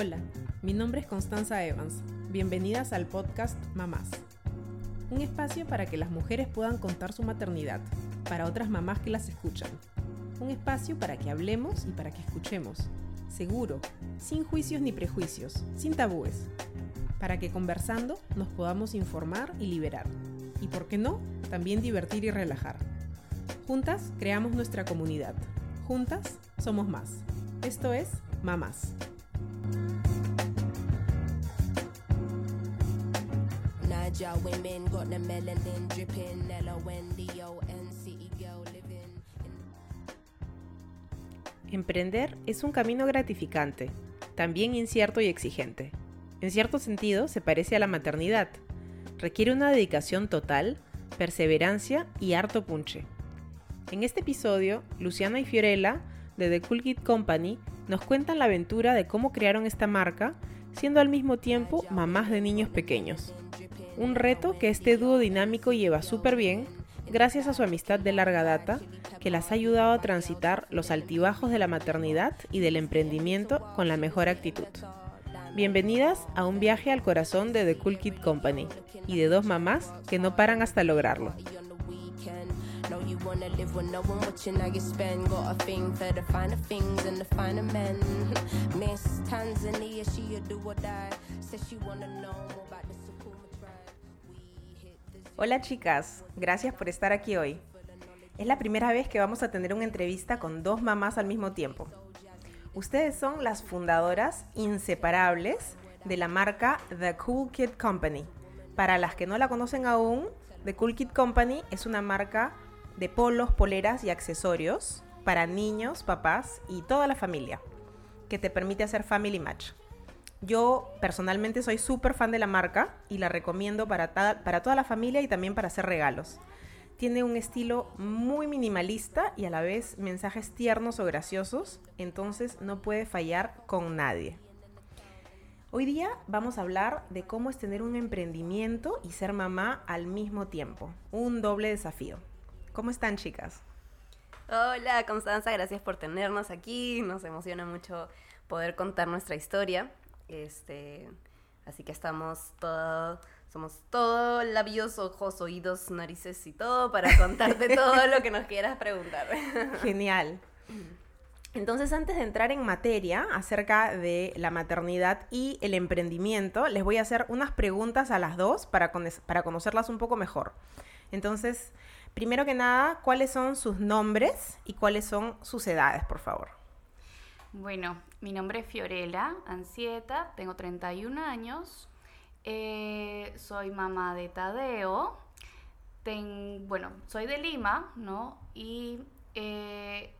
Hola, mi nombre es Constanza Evans. Bienvenidas al podcast Mamás. Un espacio para que las mujeres puedan contar su maternidad, para otras mamás que las escuchan. Un espacio para que hablemos y para que escuchemos. Seguro, sin juicios ni prejuicios, sin tabúes. Para que conversando nos podamos informar y liberar. Y por qué no, también divertir y relajar. Juntas creamos nuestra comunidad. Juntas somos más. Esto es Mamás. Living. Emprender es un camino gratificante, también incierto y exigente. En cierto sentido, se parece a la maternidad. Requiere una dedicación total, perseverancia y harto punche. En este episodio, Luciana y Fiorella, de The Cool Kid Company, nos cuentan la aventura de cómo crearon esta marca, siendo al mismo tiempo mamás de niños pequeños. Un reto que este dúo dinámico lleva súper bien, gracias a su amistad de larga data, que las ha ayudado a transitar los altibajos de la maternidad y del emprendimiento con la mejor actitud. Bienvenidas a un viaje al corazón de The Cool Kid Company y de dos mamás que no paran hasta lograrlo. Hola chicas, gracias por estar aquí hoy. Es la primera vez que vamos a tener una entrevista con dos mamás al mismo tiempo. Ustedes son las fundadoras inseparables de la marca The Cool Kid Company. Para las que no la conocen aún, The Cool Kid Company es una marca de polos, poleras y accesorios para niños, papás y toda la familia, que te permite hacer Family Match. Yo personalmente soy súper fan de la marca y la recomiendo para, para toda la familia y también para hacer regalos. Tiene un estilo muy minimalista y a la vez mensajes tiernos o graciosos, entonces no puede fallar con nadie. Hoy día vamos a hablar de cómo es tener un emprendimiento y ser mamá al mismo tiempo, un doble desafío. ¿Cómo están chicas? Hola Constanza, gracias por tenernos aquí. Nos emociona mucho poder contar nuestra historia. Este, así que estamos todos, somos todo labios, ojos, oídos, narices y todo para contarte todo lo que nos quieras preguntar. Genial. Entonces, antes de entrar en materia acerca de la maternidad y el emprendimiento, les voy a hacer unas preguntas a las dos para, para conocerlas un poco mejor. Entonces, Primero que nada, ¿cuáles son sus nombres y cuáles son sus edades, por favor? Bueno, mi nombre es Fiorella Ansieta, tengo 31 años, eh, soy mamá de Tadeo, bueno, soy de Lima, ¿no? Y eh,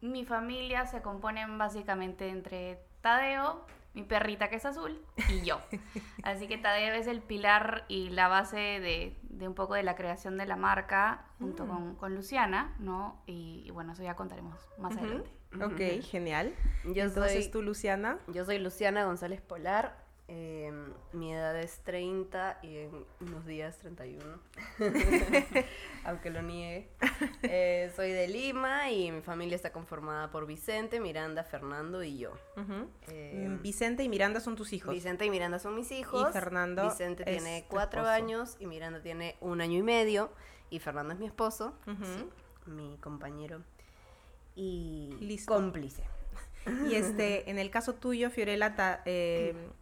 mi familia se compone básicamente entre Tadeo, mi perrita que es azul y yo. Así que Tadeo es el pilar y la base de, un poco de la creación de la marca junto mm. con, Luciana, ¿no? Y, bueno, eso ya contaremos más adelante. Ok, genial. Yo Entonces tú, Luciana. Yo soy Luciana González Polar. Em, mi edad es 30 y en unos días 31, aunque lo niegue. Eh, soy de Lima y mi familia está conformada por Vicente, Miranda, Fernando y yo. Em, Vicente y Miranda son tus hijos. Vicente y Miranda son mis hijos. Y Fernando. Vicente tiene cuatro años y Miranda tiene un año y medio. Y Fernando es mi esposo, mi compañero y cómplice. Y este, en el caso tuyo, Fiorella, eh,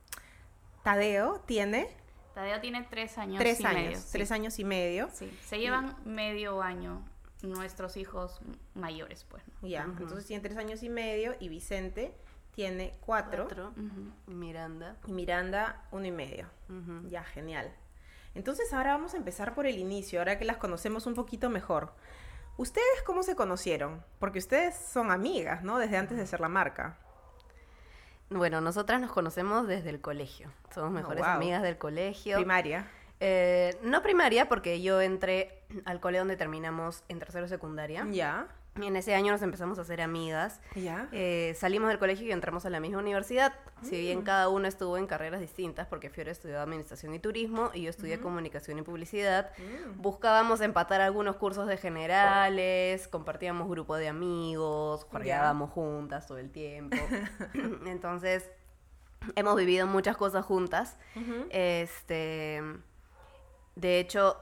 Tadeo tiene... Tadeo tiene tres años tres años, Tres años y medio. Sí, se llevan medio año nuestros hijos mayores, pues. Ya, entonces tiene tres años y medio y Vicente tiene cuatro. Miranda. Y Miranda uno y medio. Ya, genial. Entonces ahora vamos a empezar por el inicio, ahora que las conocemos un poquito mejor. ¿Ustedes cómo se conocieron? Porque ustedes son amigas, ¿no? Desde antes de ser la marca. Bueno, nosotras nos conocemos desde el colegio. Somos oh, mejores amigas del colegio. Primaria. Eh, no primaria, porque yo entré al colegio donde terminamos en tercero secundaria. Ya. Y en ese año nos empezamos a hacer amigas. ¿Ya? Eh, salimos del colegio y entramos a la misma universidad. Si bien mm. cada uno estuvo en carreras distintas, porque Fiore estudió Administración y Turismo y yo estudié Comunicación y Publicidad, mm. buscábamos empatar algunos cursos de generales, compartíamos grupo de amigos, jugábamos juntas todo el tiempo. Entonces, hemos vivido muchas cosas juntas. Este, de hecho,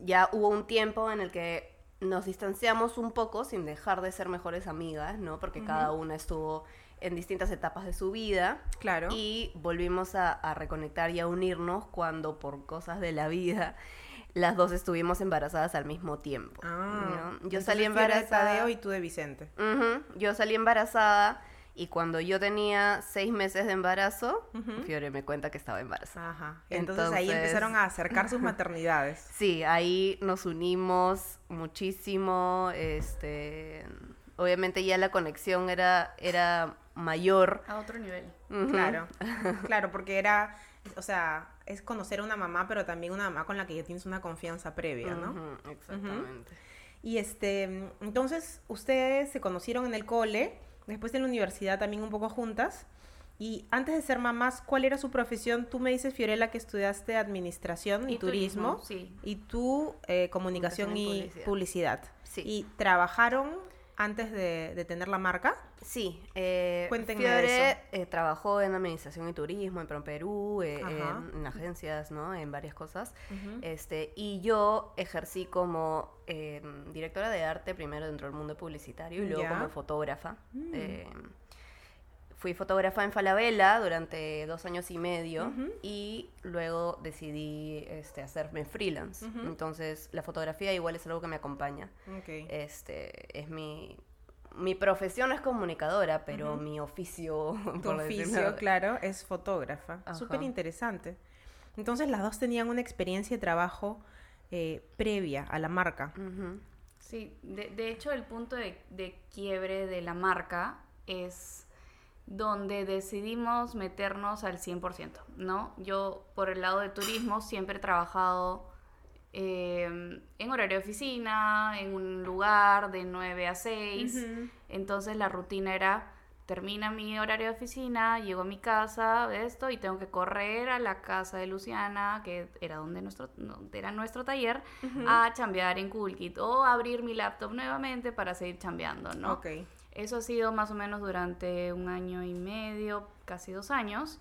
ya hubo un tiempo en el que nos distanciamos un poco sin dejar de ser mejores amigas, ¿no? Porque cada una estuvo en distintas etapas de su vida. Claro. Y volvimos a, a reconectar y a unirnos cuando por cosas de la vida las dos estuvimos embarazadas al mismo tiempo. Ah, ¿no? Yo salí tú eres de embarazada. Tadeo y tú de Vicente. Ujú, Yo salí embarazada y cuando yo tenía seis meses de embarazo, Fiore me cuenta que estaba embarazada. Ajá. Entonces, ahí empezaron a acercar sus maternidades. Sí, ahí nos unimos muchísimo. Este, obviamente ya la conexión era, era mayor. A otro nivel. Claro. Claro, porque era, o sea, es conocer a una mamá, pero también una mamá con la que ya tienes una confianza previa, ¿no? Exactamente. Y este, entonces ustedes se conocieron en el cole, después en la universidad también un poco juntas. Y antes de ser mamás, ¿cuál era su profesión? Tú me dices, Fiorella, que estudiaste administración y, Y turismo. turismo, sí. Y tú, eh, comunicación, Comunicación y y publicidad. publicidad. Sí. ¿Y trabajaron antes de, de tener la marca? Sí, eh, Cuéntenme Fiore de eso. eh, trabajó en administración y turismo en ProPerú, eh, en, en agencias, ¿no? En varias cosas. este, y yo ejercí como eh, directora de arte primero dentro del mundo publicitario y luego Ya. como fotógrafa. Mm. Fui fotógrafa en Falabella durante dos años y medio y luego decidí este, hacerme freelance. Entonces la fotografía igual es algo que me acompaña. Este, es mi, mi profesión es comunicadora, pero Ujú. mi oficio, tu oficio, claro, es fotógrafa. Súper interesante. Entonces las dos tenían una experiencia de trabajo eh, previa a la marca. Sí, de, de hecho el punto de, de quiebre de la marca es donde decidimos meternos al 100%, ¿no? Yo por el lado de turismo siempre he trabajado eh, en horario de oficina, en un lugar de 9 a 6, Ujú. entonces la rutina era, termina mi horario de oficina, llego a mi casa, esto, y tengo que correr a la casa de Luciana, que era donde nuestro, donde era nuestro taller, a chambear en Coolkit o abrir mi laptop nuevamente para seguir chambeando, ¿no? Ok. Eso ha sido más o menos durante un año y medio, casi dos años,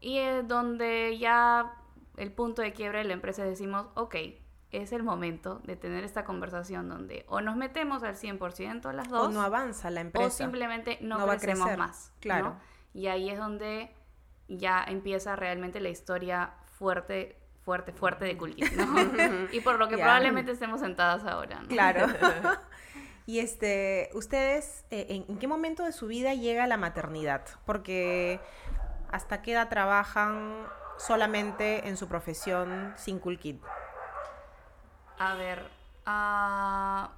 y es donde ya el punto de quiebre de la empresa decimos, ok, es el momento de tener esta conversación donde o nos metemos al 100% las dos, O no avanza la empresa. o simplemente no, No va a crecemos más. claro. ¿no? Y ahí es donde ya empieza realmente la historia fuerte, fuerte, fuerte de Coolkit, ¿no? y por lo que probablemente estemos sentadas ahora, ¿no? Claro. y este, ustedes, eh, ¿en, qué momento de su vida llega la maternidad? Porque hasta qué edad trabajan solamente en su profesión sin Cool Kid. A ver, ah,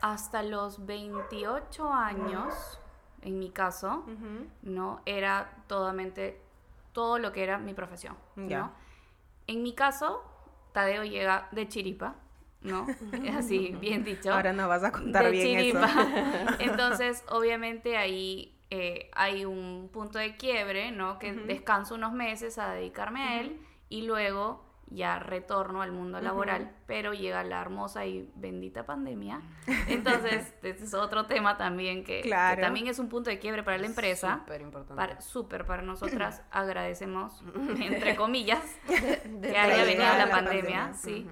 hasta los 28 años, en mi caso, ¿no? Era totalmente todo lo que era mi profesión. ¿no? En mi caso, Tadeo llega de chiripa, ¿no? Así, bien dicho. Ahora nos vas a contar de bien chiripa. eso. Entonces, obviamente ahí eh, hay un punto de quiebre, ¿no? Que descanso unos meses a dedicarme a él y luego ya retorno al mundo laboral, pero llega la hermosa y bendita pandemia. Entonces, este es otro tema también que, también es un punto de quiebre para la empresa. Súper importante. Para- Súper para nosotras, agradecemos, entre comillas, De que haya venido la, de la pandemia, pandemia. sí.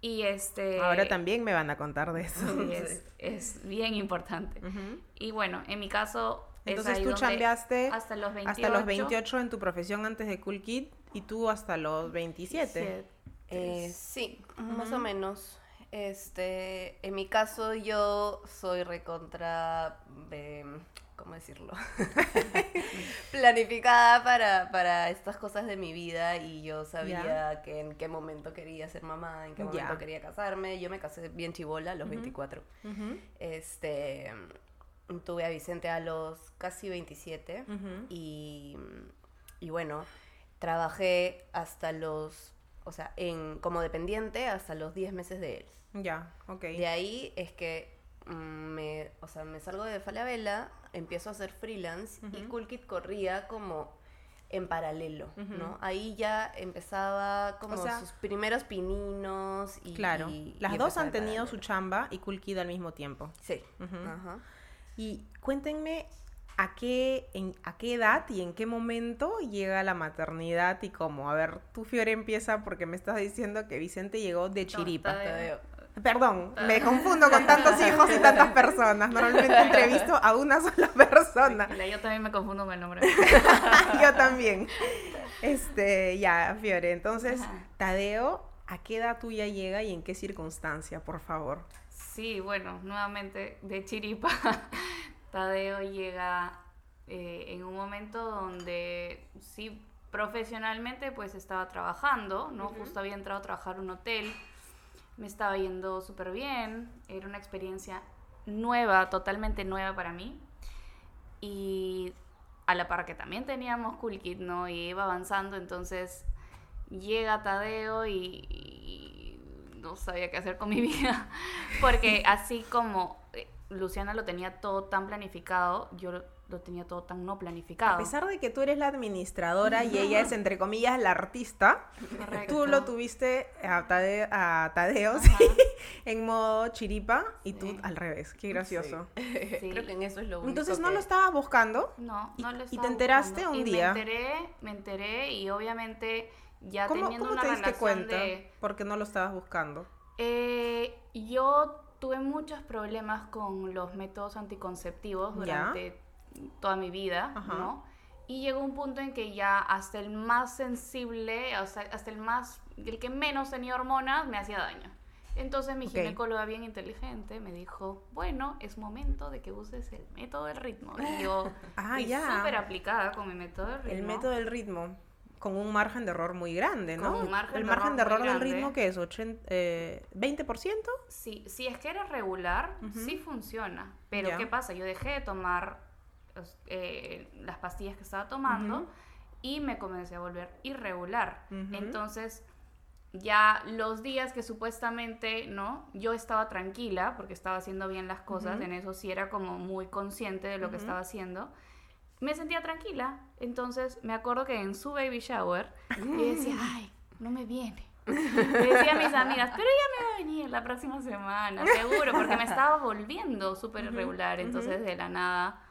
Y este... Ahora también me van a contar de eso. Sí, es, es bien importante. Ujú. Y bueno, en mi caso... es Entonces ahí tú chambeaste hasta los 28. hasta los 28 en tu profesión antes de Cool Kid y tú hasta los 27. Eh, sí, más o menos. Este, en mi caso yo soy recontra, eh, ¿cómo decirlo? Planificada para, para estas cosas de mi vida y yo sabía que en qué momento quería ser mamá, en qué momento quería casarme. Yo me casé bien chivola a los 24. Ujú, Este, tuve a Vicente a los casi 27 ujú. y, y bueno, trabajé hasta los, o sea, en, como dependiente hasta los 10 meses de él. Ya, ok. De ahí es que mm, me, o sea, me salgo de Falabella, empiezo a hacer freelance y Ujú. Cool Kid corría como en paralelo. ¿no? Ahí ya empezaba como O sea- sus primeros pininos y... Claro. y- Las y dos han en tenido su chamba y Cool Kid al mismo tiempo. Sí. Ajá. Y cuéntenme ¿a qué, en, ¿a qué edad y en qué momento llega la maternidad y cómo? A ver, tú Fiore empieza porque me estás diciendo que Vicente llegó de Chiripa. Perdón, me confundo con tantos hijos y tantas personas. Normalmente entrevisto a una sola persona. Yo también me confundo con el nombre. Yo también. Este, ya, Fiore. Entonces. Tadeo, ¿a qué edad tuya llega y en qué circunstancia, por favor? Sí, bueno, nuevamente de Chiripa, Tadeo llega eh, en un momento donde sí, profesionalmente pues estaba trabajando, ¿no? Justo había entrado a trabajar en un hotel, me estaba yendo súper bien, era una experiencia nueva, totalmente nueva para mí. Y a la par que también teníamos Cool Kid, ¿no? Y iba avanzando, entonces llega Tadeo y, y no sabía qué hacer con mi vida. Porque así como eh, Luciana lo tenía todo tan planificado, yo lo, tenía todo tan no planificado. A pesar de que tú eres la administradora y ella es, entre comillas, la artista, Correcto. tú lo tuviste a Tadeo, a Tadeo, sí, en modo chiripa y tú Sí. al revés. Qué gracioso. Sí. Creo que en eso es lo único Entonces no que- lo estabas buscando. No, Y- no lo y te estaba enteraste buscando. un Y día. Me enteré, me enteré y obviamente ya ¿Cómo, teniendo cómo una te diste cuenta? de... Porque no lo estabas buscando. Eh, yo tuve muchos problemas con los métodos anticonceptivos Ya. Toda mi vida, Ajá. ¿no? Y llegó un punto en que ya hasta el más sensible, hasta el más, el que menos tenía hormonas, me hacía daño. Entonces mi Ok. ginecóloga bien inteligente me dijo, bueno, es momento de que uses el método del ritmo. Y yo Ah, ya. súper aplicada con mi método del ritmo. El método del ritmo. Con un margen de error muy grande, ¿no? Con un margen el de margen de error error muy del ritmo, ¿qué es? 80, eh, ¿20%? Sí, si es que eres regular, Ujú. sí funciona. Pero. ¿qué pasa? Yo dejé de tomar eh, las pastillas que estaba tomando Ujú. y me comencé a volver irregular. Ujú. Entonces, ya los días que supuestamente, ¿no? Yo estaba tranquila porque estaba haciendo bien las cosas, Ujú. en eso sí era como muy consciente de lo que estaba haciendo. Me sentía tranquila. Entonces, me acuerdo que en su baby shower, yo decía, ay, no me viene. Le decía a mis amigas, pero ya me va a venir la próxima semana, seguro, porque me estaba volviendo súper irregular. Entonces, de la nada,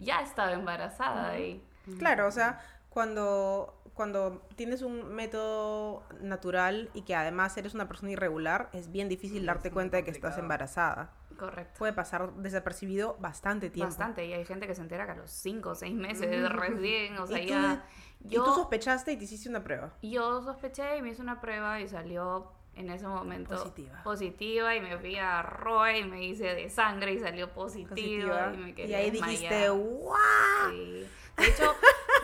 ya estaba embarazada y Claro, o sea, cuando, cuando tienes un método natural y que además eres una persona irregular, es bien difícil Sí, darte es cuenta de que estás embarazada. correcto. Puede pasar desapercibido bastante tiempo. Bastante, y hay gente que se entera que a los 5 o 6 meses recién, o sea, ¿Y tú, ya... y tú Yo, sospechaste y te hiciste una prueba. yo sospeché y me hice una prueba y salió en ese momento Positiva. positiva, y me fui a ROE y me hice de sangre y salió positiva, Positiva. y me Y, quedé ahí dijiste. ¡guau! Sí. De hecho,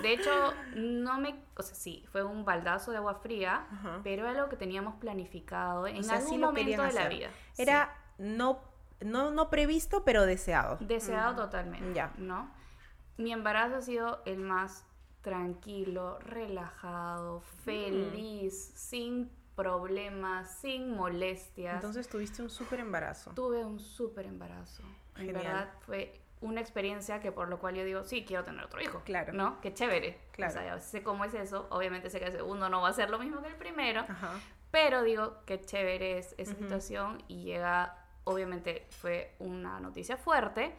de hecho, no me, o sea, sí, fue un baldazo de agua fría, pero era algo que teníamos planificado en O sea, algún lo momento de la vida. Era no, no, no previsto, pero deseado. Deseado totalmente, Ya. ¿no? Mi embarazo ha sido el más tranquilo, relajado, Mm. feliz, sin problemas, sin molestias. Entonces tuviste un súper embarazo. Tuve un súper embarazo. En Genial. verdad fue una experiencia que por lo cual yo digo, sí, quiero tener otro hijo. Claro. ¿No? Qué chévere. Claro. O sea, sé cómo es eso. Obviamente sé que el segundo no va a ser lo mismo que el primero. Ajá. Pero digo, qué chévere es esa Ujú. situación y llega, obviamente fue una noticia fuerte,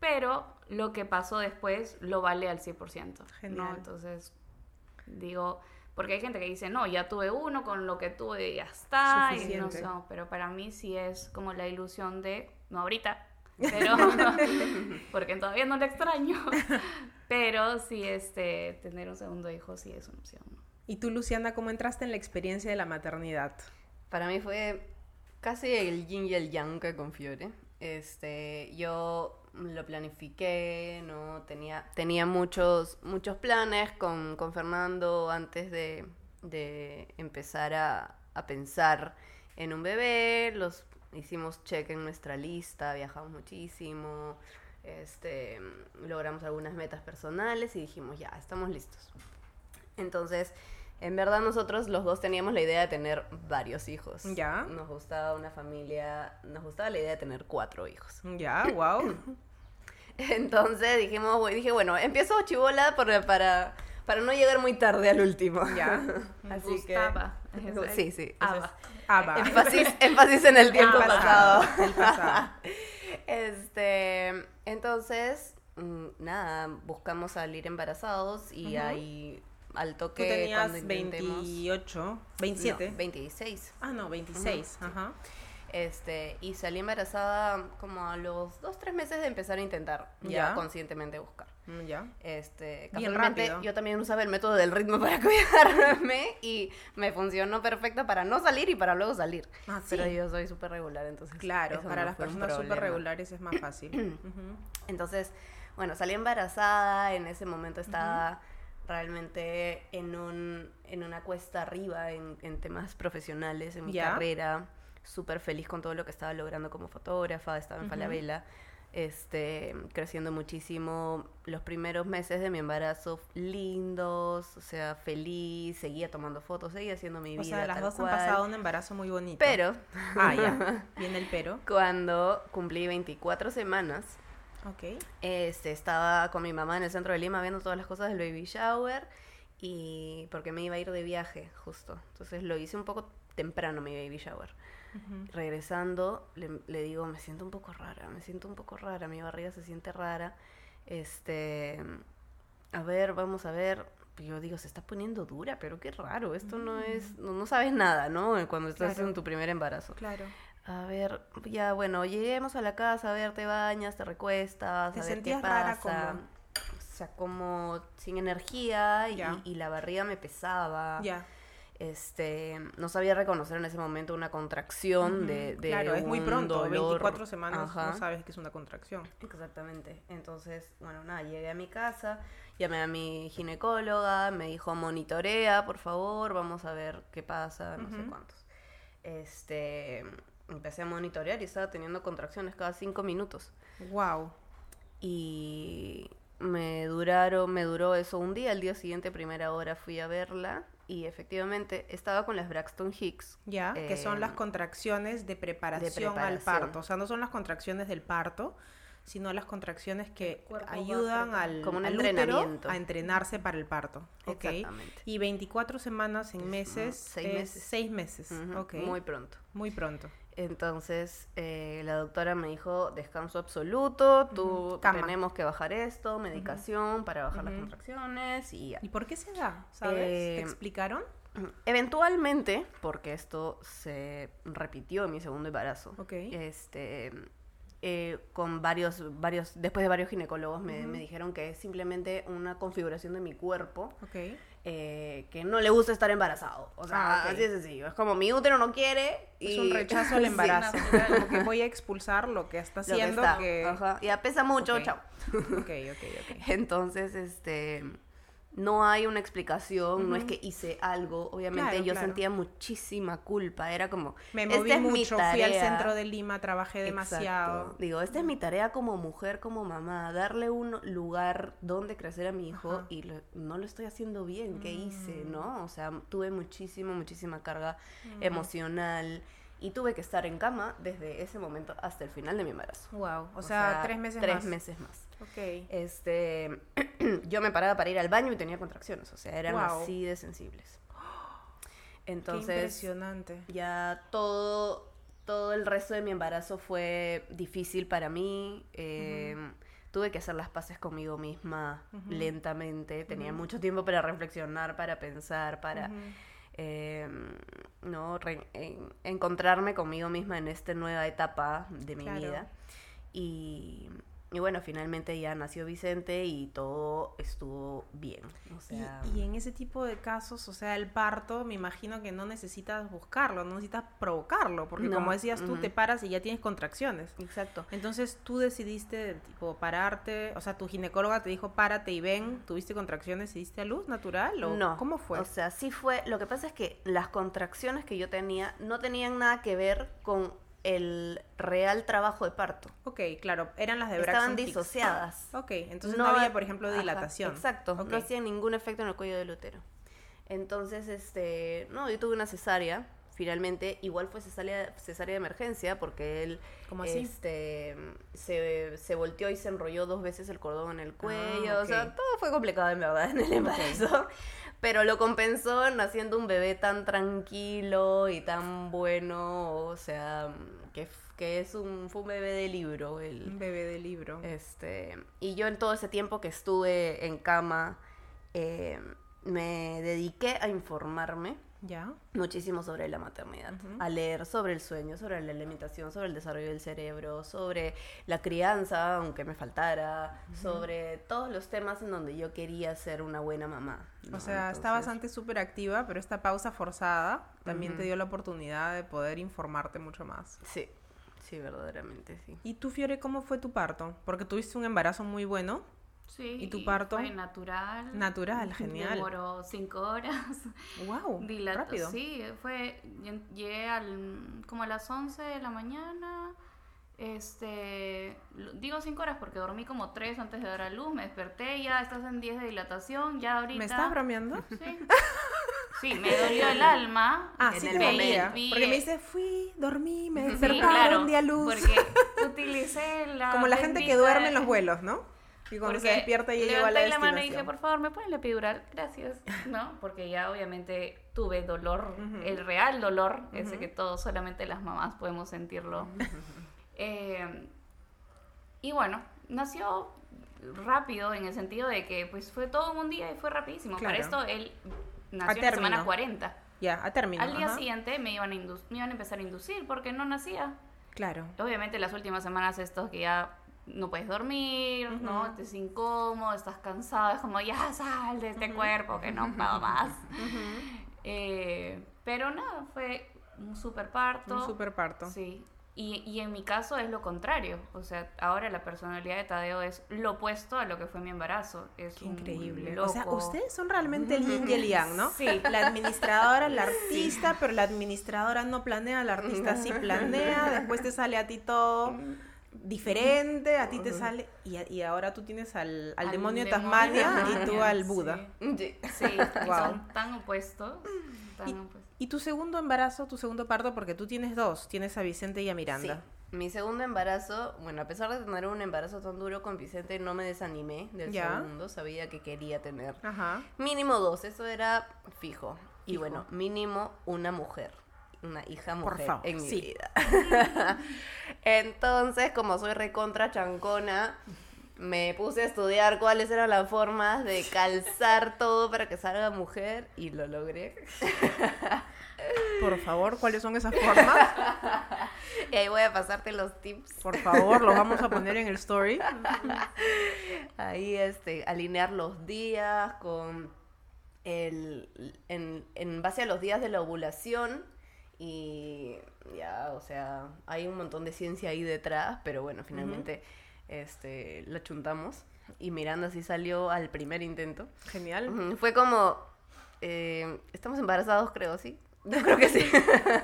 pero lo que pasó después lo vale al 100%. Genial. ¿no? Entonces, digo, porque hay gente que dice, no, ya tuve uno, con lo que tuve ya está, y no sé, pero para mí sí es como la ilusión de, no ahorita, pero, porque todavía no lo extraño, pero sí, este, tener un segundo hijo sí es una opción. ¿no? ¿Y tú, Luciana, cómo entraste en la experiencia de la maternidad? Para mí fue casi el yin y el yang que con Fiore. Este, yo lo planifiqué, no tenía, tenía muchos, muchos planes con, con Fernando antes de, de empezar a, a pensar en un bebé. Los hicimos check en nuestra lista, viajamos muchísimo, este, logramos algunas metas personales y dijimos ya, estamos listos. Entonces, en verdad nosotros los dos teníamos la idea de tener varios hijos. Ya. Nos gustaba una familia, nos gustaba la idea de tener cuatro hijos. Ya, wow. Entonces dijimos, dije, bueno, empiezo chivola por- para, para no llegar muy tarde al último. Ya. Así Gustaba. que... Sí, sí. Aba. Aba. Énfasis, énfasis en el tiempo El pasado. El pasado. Este, entonces, mm, nada, buscamos salir embarazados y Ujú. ahí al Tú toque tenías cuando intentemos... 28, 27. No, 26. Ah, no, 26. Ajá. Este, y salí embarazada como a los dos, tres meses de empezar a intentar ya, Ya. conscientemente buscar. Mm, Ya. Este, casualmente, yo también usaba el método del ritmo para cuidarme y me funcionó perfecto para no salir y para luego salir. Ah, Pero sí. yo soy súper regular, entonces. Claro, para no las personas súper regulares es más fácil. Entonces, bueno, salí embarazada, en ese momento estaba realmente en, un, en una cuesta arriba en, en temas profesionales, en mi Ya. carrera, súper feliz con todo lo que estaba logrando como fotógrafa, estaba en. Falabella, este, creciendo muchísimo. Los primeros meses de mi embarazo lindos, o sea, feliz, seguía tomando fotos, seguía haciendo mi O vida. sea, las tal dos cual. han pasado un embarazo muy bonito. Pero Ah, ya. Viene el pero. cuando cumplí 24 semanas, Ok. este, estaba con mi mamá en el centro de Lima viendo todas las cosas del baby shower y porque me iba a ir de viaje justo. Entonces lo hice un poco temprano mi baby shower. Regresando le, le digo, me siento un poco rara, me siento un poco rara, mi barriga se siente rara. Este, a ver, vamos a ver. Yo digo, se está poniendo dura, pero qué raro, esto no es, no, no sabes nada, ¿no? Cuando estás Claro. en tu primer embarazo. Claro. A ver, ya bueno, lleguemos a la casa, a ver, te bañas, te recuestas, ¿Te a ver qué sentías rara pasa. cómo? O sea, como sin energía y, la barriga me pesaba. Ya. Este, no sabía reconocer en ese momento una contracción Ujú. de, de Claro, es muy pronto. dolor. 24 semanas Ajá. no sabes que es una contracción. Exactamente. Entonces, bueno, nada, llegué a mi casa, llamé a mi ginecóloga, me dijo, monitorea, por favor, vamos a ver qué pasa, no sé cuántos. Este, empecé a monitorear y estaba teniendo contracciones cada cinco minutos. Wow. Y me duraron, me duró eso un día, al día siguiente, primera hora, fui a verla y efectivamente estaba con las Braxton Hicks. Ya, que son las Eh, contracciones de preparación, al preparación. parto. O sea, no son las contracciones del parto, sino las contracciones que ayudan al, como un al entrenamiento. a entrenarse para el parto. Ok. Exactamente. Y 24 semanas en Es, meses, mm, seis es meses. seis meses. Ujú, ok. Muy pronto. Muy pronto. Entonces, eh, la doctora me dijo, descanso absoluto, tú cama. tenemos que bajar esto, medicación para bajar las contracciones y ya. ¿Y por qué se da? ¿Sabes? Eh, ¿Te explicaron? Eventualmente, porque esto se repitió en mi segundo embarazo, este, eh, con varios, varios, después de varios ginecólogos me, me dijeron que es simplemente una configuración de mi cuerpo Ok. Eh, que no le gusta estar embarazado. O sea, Ah, así de sencillo. Es como mi útero no quiere y... Es un rechazo al Sí, embarazo. natural. Como que voy a expulsar lo que está que haciendo está. que... Ajá, Ya pesa mucho, chao. Ok, ok, ok. Entonces, este, no hay una explicación, no es que hice algo. Obviamente Claro, yo claro. sentía muchísima culpa. Era como, Me "Esta moví es mi mucho, fui al tarea". centro de Lima, trabajé demasiado. Exacto. Digo, esta es mi tarea como mujer, como mamá, darle un lugar donde crecer a mi hijo Ajá. y lo- no lo estoy haciendo bien. ¿Qué hice? Mm. ¿No? O sea, tuve muchísima, muchísima carga Mm. emocional y tuve que estar en cama desde ese momento hasta el final de mi embarazo. Wow, o, sea, tres meses tres más. meses más. Ok. Este, yo me paraba para ir al baño y tenía contracciones, o sea, eran así de sensibles. Qué Entonces, impresionante. ya todo, todo el resto de mi embarazo fue difícil para mí. eh, Tuve que hacer las paces conmigo misma lentamente. Tenía mucho tiempo para reflexionar, para pensar, para eh, no re- en- encontrarme conmigo misma en esta nueva etapa de mi Claro. vida. Y, y bueno, finalmente ya nació Vicente y todo estuvo bien. O Y- sea, y, en ese tipo de casos, o sea, el parto, me imagino que no necesitas buscarlo, no necesitas provocarlo, porque No, como decías tú, te paras y ya tienes contracciones. exacto. Entonces tú decidiste, tipo, pararte, o sea, tu ginecóloga te dijo, párate y ven, tuviste contracciones y diste a luz natural, o No. cómo fue? O sea, sí fue. Lo que pasa es que las contracciones que yo tenía no tenían nada que ver con el real trabajo de parto. ok, claro, eran las de Estaban Braxton Hicks. disociadas. Ok, entonces no, había, por ejemplo, ajá, dilatación. exacto, no hacían ningún efecto en el cuello del útero. Entonces, este, no, yo tuve una cesárea, finalmente, igual fue cesárea, cesárea de emergencia, porque él, ¿Cómo así? este, se, se volteó y se enrolló dos veces el cordón en el cuello, Ah, o sea, todo fue complicado en verdad en el embarazo. Pero lo compensó naciendo un bebé tan tranquilo y tan bueno, o sea, que, que es un, fue un bebé de libro. El, Un bebé de libro. este, y yo en todo ese tiempo que estuve en cama, eh, me dediqué a informarme ¿Ya? muchísimo sobre la maternidad, a leer sobre el sueño, sobre la alimentación, sobre el desarrollo del cerebro, sobre la crianza, aunque me faltara, sobre todos los temas en donde yo quería ser una buena mamá. ¿no? O sea, estabas Entonces, antes súper activa, pero esta pausa forzada también te dio la oportunidad de poder informarte mucho más. Sí, sí, verdaderamente sí. ¿Y tú, Fiore, cómo fue tu parto? Porque tuviste un embarazo muy bueno, Sí. ¿Y tu parto? Fue natural. natural, genial. Demoró cinco horas. ¡Wow! Dilato- rápido. Sí, fue. Llegué al, como a las 11 de la mañana. Este. Digo cinco horas porque dormí como tres antes de dar a luz. Me desperté, ya estás en 10 de dilatación. Ya ahorita. ¿Me estás bromeando? Sí. Sí, me dolió el alma. Ah, En sí el te. Vi- Porque me dice, fui, dormí, me Sí, despertaron, claro, di a luz. Porque utilicé la. Como la gente que duerme en los vuelos, ¿no? Y cuando se Porque despierta ya llegó a la la mano y dije, por favor, ¿me ponen la epidural? Gracias. ¿No? Porque ya obviamente tuve dolor, el real dolor, ese Ujú. que todos, solamente las mamás podemos sentirlo. Eh, y bueno, nació rápido en el sentido de que pues fue todo en un día y fue rapidísimo. Claro. Para esto él nació en la semana término. 40. Ya, a término. Al día ajá. siguiente me iban, a me iban a empezar a inducir porque no nacía. Claro. Obviamente las últimas semanas estos que ya no puedes dormir, ¿no? Te es incómodo, estás cansado, es como ya sal de este cuerpo que no puedo más. Eh, pero nada, fue un super parto. Un super parto. Sí. Y, y en mi caso es lo contrario. O sea, ahora la personalidad de Tadeo es lo opuesto a lo que fue mi embarazo. Es Qué increíble. O sea, ustedes son realmente el yin y el yang, ¿no? Sí. La administradora, la artista, pero la administradora no planea, la artista sí planea, después te sale a ti todo diferente, a ti te sale... Y, a- y ahora tú tienes al, al Al demonio de Tasmania y tú al. Buda. Sí. Wow. son tan opuestos. Tan Y, opuestos. y tu segundo embarazo, tu segundo parto, porque tú tienes dos, tienes a Vicente y a Miranda. Sí. Mi segundo embarazo, bueno, a pesar de tener un embarazo tan duro con Vicente, no me desanimé del Ya. segundo. Sabía que quería tener Ajá. mínimo dos, eso era fijo. Y bueno, mínimo una mujer, una hija Por mujer favor, en mi sí. vida. Entonces, como soy recontra chancona, me puse a estudiar cuáles eran las formas de calzar todo para que salga mujer y lo logré. Por favor, ¿cuáles son esas formas? Y ahí voy a pasarte los tips. Por favor, los vamos a poner en el story. Ahí, este, alinear los días con el, en, en base a los días de la ovulación y ya, o sea, hay un montón de ciencia ahí detrás, pero bueno, finalmente, este, la chuntamos y Miranda sí salió al primer intento. Genial. Fue como, eh, estamos embarazados, creo, ¿sí? Yo creo que sí.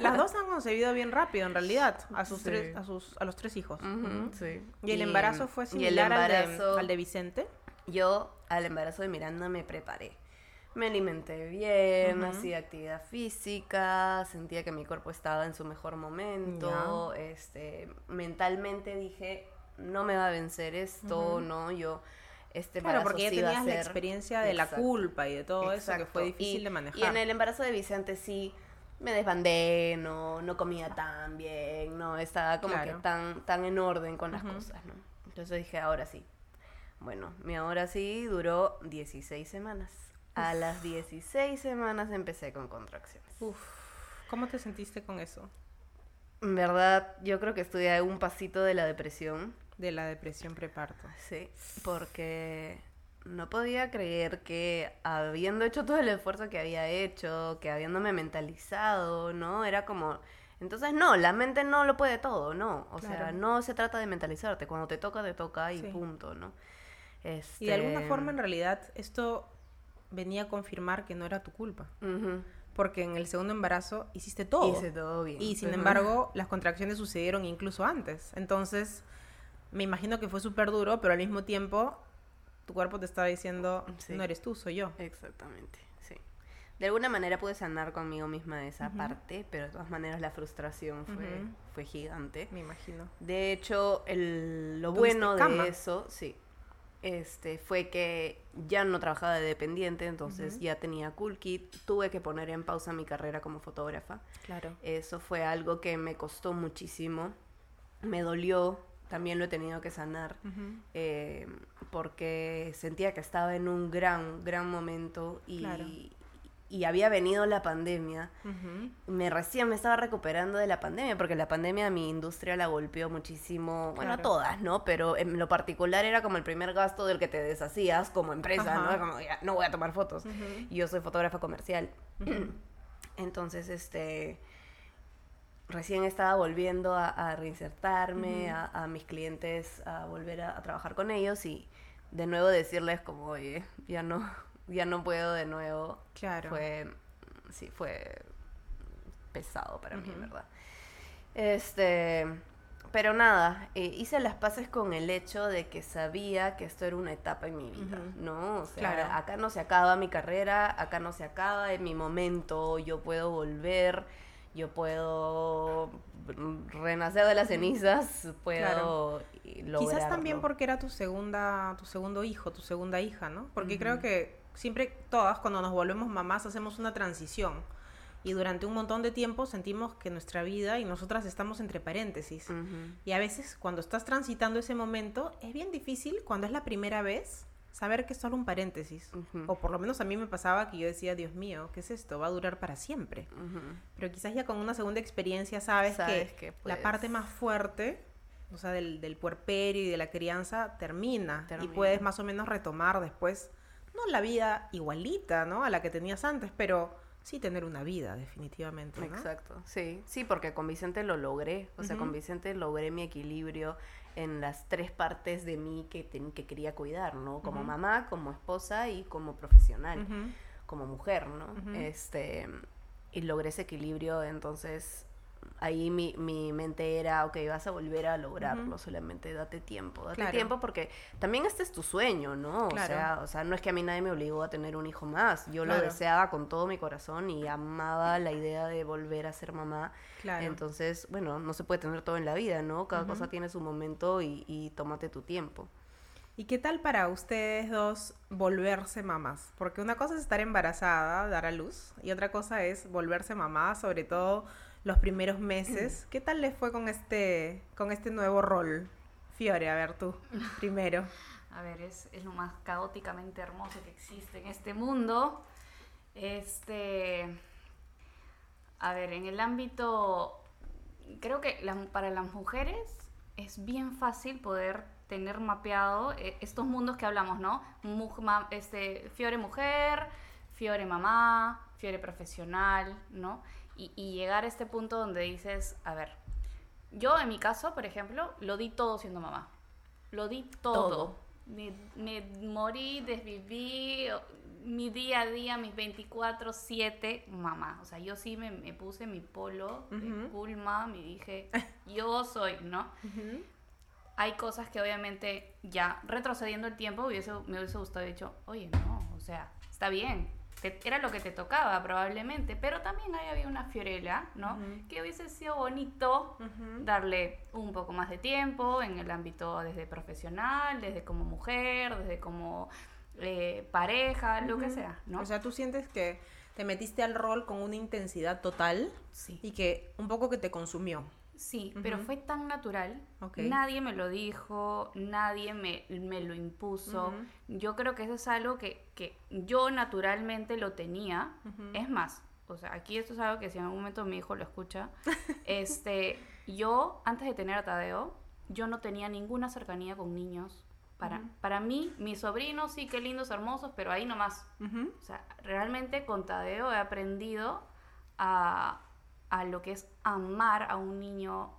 Las dos han concebido bien rápido, en realidad, a sus Sí. tres, a sus, a los tres hijos. Sí. Y el embarazo fue y similar al, de, embarazo- al de Vicente. Yo al embarazo de Miranda me preparé. Me alimenté bien, hacía actividad física, sentía que mi cuerpo estaba en su mejor momento, este, mentalmente dije, no me va a vencer esto, no, yo este Claro, porque ya tenías la experiencia de la culpa y de todo eso que fue difícil Y- de manejar. Y en el embarazo de Vicente sí me desbandé, no, no comía tan bien, no estaba como Claro. que tan, tan en orden con las cosas, ¿no? Entonces dije, ahora sí. Bueno, mi ahora sí duró 16 semanas. A las 16 semanas empecé con contracciones. Uf, ¿cómo te sentiste con eso? En verdad, yo creo que estuve a un pasito de la depresión. De la depresión preparto. Sí, porque no podía creer que habiendo hecho todo el esfuerzo que había hecho, que habiéndome mentalizado, ¿no? Era como... Entonces, no, la mente no lo puede todo, ¿no? O sea, no se trata de mentalizarte. Cuando te toca, te toca y Sí. punto, ¿no? Y de alguna Este, forma, en realidad, esto venía a confirmar que no era tu culpa. Porque en el segundo embarazo hiciste todo. Hice todo bien. Y sin embargo, las contracciones sucedieron incluso antes. Entonces, me imagino que fue súper duro, pero al mismo tiempo, tu cuerpo te estaba diciendo, Sí. no eres tú, soy yo. Exactamente, sí. De alguna manera pude sanar conmigo misma de esa parte, pero de todas maneras la frustración fue, fue gigante. Me imagino. De hecho, el, lo ¿Tuviste bueno cama? de eso, sí. Este, fue que ya no trabajaba de dependiente, entonces ya tenía Cool Kit, tuve que poner en pausa mi carrera como fotógrafa. Claro. Eso fue algo que me costó muchísimo, me dolió, también lo he tenido que sanar, eh, porque sentía que estaba en un gran, gran momento y, y había venido la pandemia. Me recién me estaba recuperando de la pandemia, porque la pandemia a mi industria la golpeó muchísimo, bueno, a todas, ¿no? Pero en lo particular era como el primer gasto del que te deshacías como empresa, ¿no? Como, ya, no voy a tomar fotos. Y yo soy fotógrafa comercial. Entonces, este recién estaba volviendo a, reinsertarme, a, mis clientes, a volver a, trabajar con ellos y de nuevo decirles como, oye, ya no, ya no puedo de nuevo. Claro. Fue, sí, fue pesado para mí, ¿verdad? Este, pero nada, eh, hice las paces con el hecho de que sabía que esto era una etapa en mi vida, ¿no? O sea, acá no se acaba mi carrera, acá no se acaba en mi momento, yo puedo volver, yo puedo renacer de las cenizas, puedo claro. Quizás también porque era tu segunda, tu segundo hijo, tu segunda hija, ¿no? Porque creo que siempre todas cuando nos volvemos mamás hacemos una transición y durante un montón de tiempo sentimos que nuestra vida y nosotras estamos entre paréntesis. Y a veces cuando estás transitando ese momento es bien difícil cuando es la primera vez saber que es solo un paréntesis. O por lo menos a mí me pasaba que yo decía, Dios mío, ¿qué es esto? Va a durar para siempre. Pero quizás ya con una segunda experiencia sabes, que, la parte más fuerte, o sea, del, del puerperio y de la crianza termina, termina. Y puedes más o menos retomar después no la vida igualita, ¿no? A la que tenías antes, pero sí tener una vida, definitivamente. Exacto, sí, sí, porque con Vicente lo logré, o sea, con Vicente logré mi equilibrio en las tres partes de mí que, que quería cuidar, ¿no? Como mamá, como esposa y como profesional, como mujer, ¿no? Este, y logré ese equilibrio, entonces ahí mi, mi, mente era, ok, vas a volver a lograrlo, solamente date tiempo, date tiempo porque también este es tu sueño, ¿no? O, sea, o sea, no es que a mí nadie me obligó a tener un hijo más, yo lo deseaba con todo mi corazón y amaba la idea de volver a ser mamá. Entonces, bueno, no se puede tener todo en la vida, ¿no? Cada cosa tiene su momento y, y tómate tu tiempo. ¿Y qué tal para ustedes dos volverse mamás? Porque una cosa es estar embarazada, dar a luz, y otra cosa es volverse mamá, sobre todo los primeros meses. ¿Qué tal les fue con este, con este nuevo rol? Fiore, a ver tú, primero. A ver, es, lo más caóticamente hermoso que existe en este mundo. Este, a ver, en el ámbito, creo que para las mujeres es bien fácil poder tener mapeado eh, estos mundos que hablamos, ¿no? este, Fiore mujer, Fiore mamá, Fiore profesional, ¿no? Y, llegar a este punto donde dices, a ver, yo en mi caso, por ejemplo, lo di todo siendo mamá. Lo di todo. Me, morí, desviví mi día a día, mis 24, 7, mamá. O sea, yo sí me, puse mi polo de cool mom y dije, yo soy, ¿no? Hay cosas que obviamente ya retrocediendo el tiempo hubiese, me hubiese gustado dicho, oye, no, o sea, está bien, era lo que te tocaba probablemente, pero también ahí había una Fiorella, ¿no? Que hubiese sido bonito darle un poco más de tiempo en el ámbito desde profesional, desde como mujer, desde como eh, pareja, lo que sea, ¿no? O sea, tú sientes que te metiste al rol con una intensidad total y que un poco que te consumió. Sí, pero fue tan natural. Nadie me lo dijo, nadie me, lo impuso. Yo creo que eso es algo que, yo naturalmente lo tenía. Es más, o sea, aquí esto es algo que si en algún momento mi hijo lo escucha, este, yo antes de tener a Tadeo, yo no tenía ninguna cercanía con niños. Para, para mí, mis sobrinos sí, qué lindos, hermosos, pero ahí nomás. O sea, realmente con Tadeo he aprendido a, a lo que es amar a un niño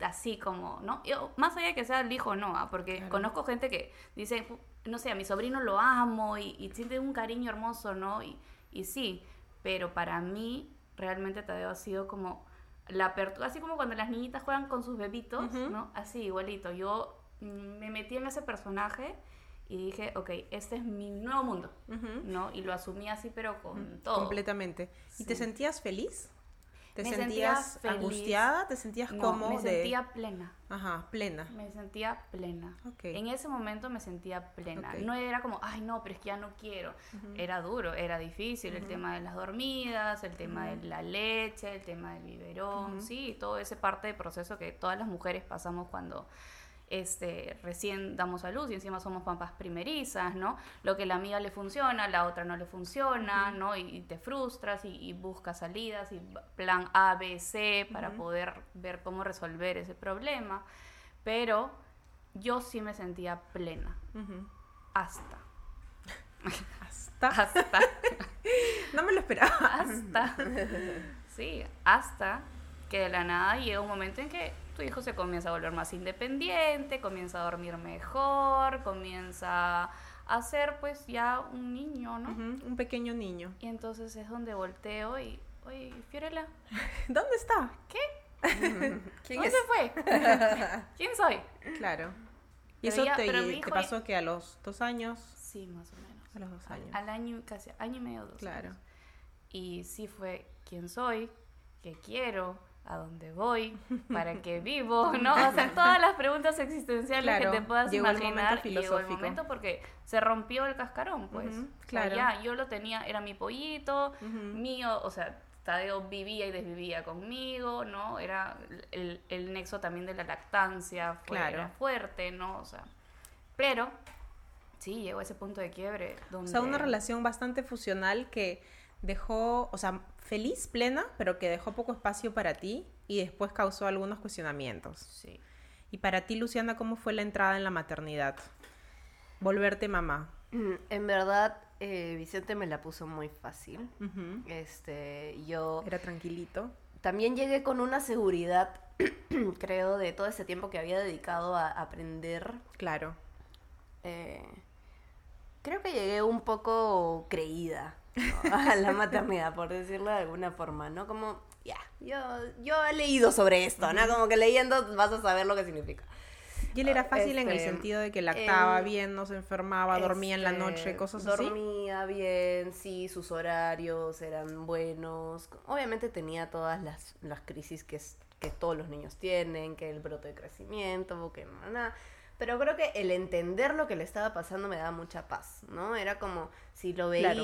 así como, ¿no? Yo, más allá de que sea el hijo no, ¿ah? porque conozco gente que dice, no sé, a mi sobrino lo amo y, siente un cariño hermoso, ¿no? Y, y, sí, pero para mí realmente Tadeo ha sido como la apertura, así como cuando las niñitas juegan con sus bebitos, ¿no? Así, igualito. Yo me metí en ese personaje y dije, ok, este es mi nuevo mundo, ¿no? Y lo asumí así, pero con todo. Completamente. ¿Y te sentías feliz? ¿Te Me sentías angustiada? ¿Te sentías No, como me de... sentía plena. Ajá, plena. Me sentía plena. Ok. En ese momento me sentía plena. No era como, ay, no, pero es que ya no quiero. Era duro, era difícil. El tema de las dormidas, el tema de la leche, el tema del biberón, sí, todo ese parte del proceso que todas las mujeres pasamos cuando este, recién damos a luz y encima somos papás primerizas, ¿no? Lo que la amiga le funciona, la otra no le funciona, ¿no? Y, y te frustras y, y buscas salidas y plan A, B, C para poder ver cómo resolver ese problema. Pero yo sí me sentía plena. Hasta. Hasta... Hasta. No me lo esperaba. hasta. Sí, hasta que de la nada llega un momento en que tu hijo se comienza a volver más independiente, comienza a dormir mejor, comienza a ser pues ya un niño, ¿no? Un pequeño niño. Y entonces es donde volteo y, oye, Fiorella, ¿Dónde está? ¿qué? ¿Quién ¿Dónde es? fue? ¿Quién soy? Claro. ¿Y Pero eso ya- te, te pasó que a los dos años? Sí, más o menos. A los dos Al- años. Al, año, casi año y medio, dos Claro. años. Y sí fue quién soy, qué quiero, a dónde voy, para qué vivo, ¿no? O sea, todas las preguntas existenciales Claro, que te puedas llegó imaginar. llegó el momento porque se rompió el cascarón, pues. O sea, claro. ya, yo lo tenía, era mi pollito, mío, o sea, Tadeo vivía y desvivía conmigo, ¿no? Era el, el nexo también de la lactancia, fue, Claro. era fuerte, ¿no? O sea, pero sí, llegó a ese punto de quiebre donde... O sea, una relación bastante fusional que dejó, o sea, feliz, plena, pero que dejó poco espacio para ti y después causó algunos cuestionamientos. Sí. Y para ti, Luciana, ¿cómo fue la entrada en la maternidad? Volverte mamá. Mm, En verdad, eh, Vicente me la puso muy fácil. Este, yo Era tranquilito. también llegué con una seguridad, creo, de todo ese tiempo que había dedicado a aprender. Claro. Eh, creo que llegué un poco creída. A la maternidad, por decirlo de alguna forma, ¿no? Como, ya, yo, yo he leído sobre esto, ¿no? Como que leyendo vas a saber lo que significa. Y él era fácil en el Este, sentido de que lactaba él, bien, no se enfermaba, dormía en la Este, noche, cosas así. Dormía bien, sí, sus horarios eran buenos. Obviamente tenía todas las, las crisis que, es- que todos los niños tienen, que el brote de crecimiento, que nada. Pero creo que el entender lo que le estaba pasando me daba mucha paz, ¿no? Era como si lo Claro.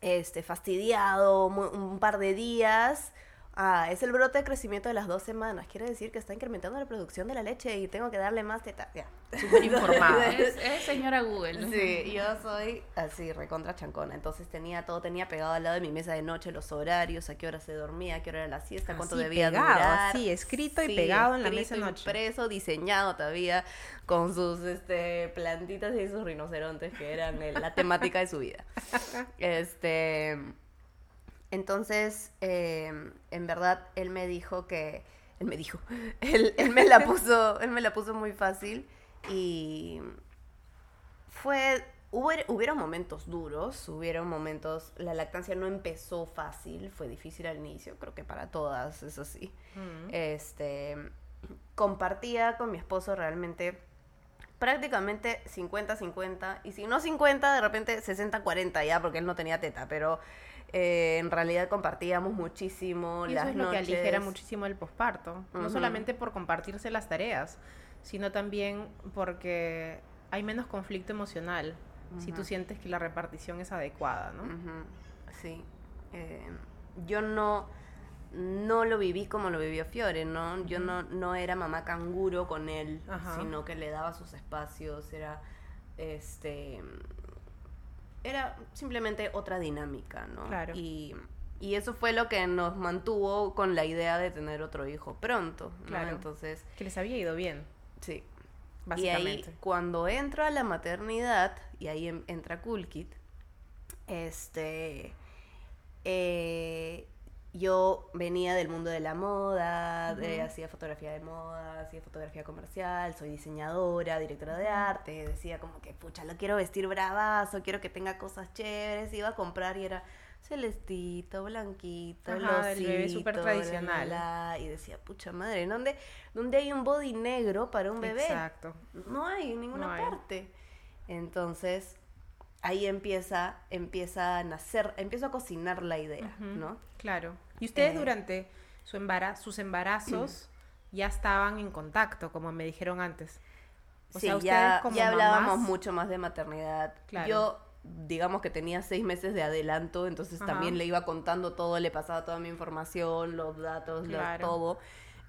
Este, fastidiado un par de días. Ah, es el brote de crecimiento de las dos semanas. Quiere decir que está incrementando la producción de la leche y tengo que darle más teta. Ya. Súper informada. Es, es señora Google. Sí, yo soy así, recontra chancona. Entonces tenía todo, tenía pegado al lado de mi mesa de noche los horarios, a qué hora se dormía, a qué hora era la siesta, cuánto Así, debía pegado, durar. así, escrito y pegado en la mesa de noche. impreso, diseñado todavía, con sus este, plantitas y sus rinocerontes, que eran el- la temática de su vida. Este. Entonces, eh, en verdad, él me dijo que. Él me dijo. Él, él me la puso. Él me la puso muy fácil. Y. Fue. Hubo, hubieron momentos duros, hubieron momentos. La lactancia no empezó fácil, fue difícil al inicio, creo que para todas, es así. Mm. Este. Compartía con mi esposo realmente prácticamente 50-50. Y si no 50, de repente 60-40 ya, porque él no tenía teta. Pero eh, en realidad compartíamos muchísimo Y las eso es lo que aligera muchísimo el posparto. No solamente por compartirse las tareas, sino también porque hay menos conflicto emocional si tú sientes que la repartición es adecuada, ¿no? Sí. Eh, yo no, no lo viví como lo vivió Fiore, ¿no? Yo no, no era mamá canguro con él, Ajá. sino que le daba sus espacios, era este era simplemente otra dinámica, ¿no? Claro. Y, y eso fue lo que nos mantuvo con la idea de tener otro hijo pronto, ¿no? Claro. Entonces, Que les había ido bien, sí, básicamente. y ahí, cuando entro a la maternidad, y ahí en- entra Cool Kid, este, eh, yo venía del mundo de la moda, hacía fotografía de moda, hacía fotografía comercial, soy diseñadora, directora de arte, decía como que, pucha, lo quiero vestir bravazo, quiero que tenga cosas chéveres, iba a comprar y era celestito, blanquito, Ajá, bebé súper tradicional. y decía, pucha madre, ¿en ¿dónde, ¿dónde hay un body negro para un bebé? Exacto. No hay en ninguna No hay. parte. Entonces, ahí empieza, empieza a nacer, empiezo a cocinar la idea. ¿no? Claro. ¿Y ustedes Eh, durante su embara- sus embarazos ya estaban en contacto, como me dijeron antes? O sí, sea, ya, ustedes como ya hablábamos mamás- mucho más de maternidad. Claro. Yo, digamos que tenía seis meses de adelanto, entonces Ajá. también le iba contando todo, le pasaba toda mi información, los datos, lo- todo.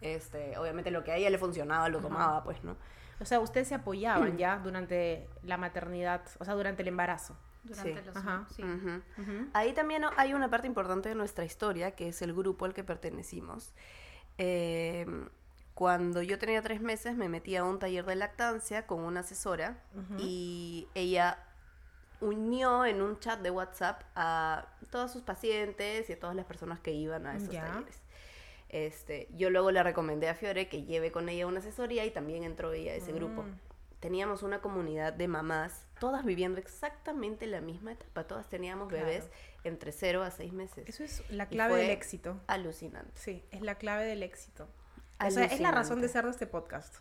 Este, obviamente lo que a ella le funcionaba lo Ajá. tomaba, pues, ¿no? O sea, ustedes se apoyaban ya durante la maternidad, o sea, durante el embarazo. Durante Sí. los Ajá. sí. Ahí también hay una parte importante de nuestra historia, que es el grupo al que pertenecimos. Eh, cuando yo tenía tres meses me metí a un taller de lactancia con una asesora y ella unió en un chat de WhatsApp a todos sus pacientes y a todas las personas que iban a esos talleres. Este, yo luego le recomendé a Fiore que lleve con ella una asesoría y también entró ella a ese grupo. Teníamos una comunidad de mamás, todas viviendo exactamente la misma etapa, todas teníamos Claro. bebés entre 0 a 6 meses. Eso es la Y clave fue del éxito. Alucinante. Sí, es la clave del éxito. O sea, es la razón de ser de este podcast.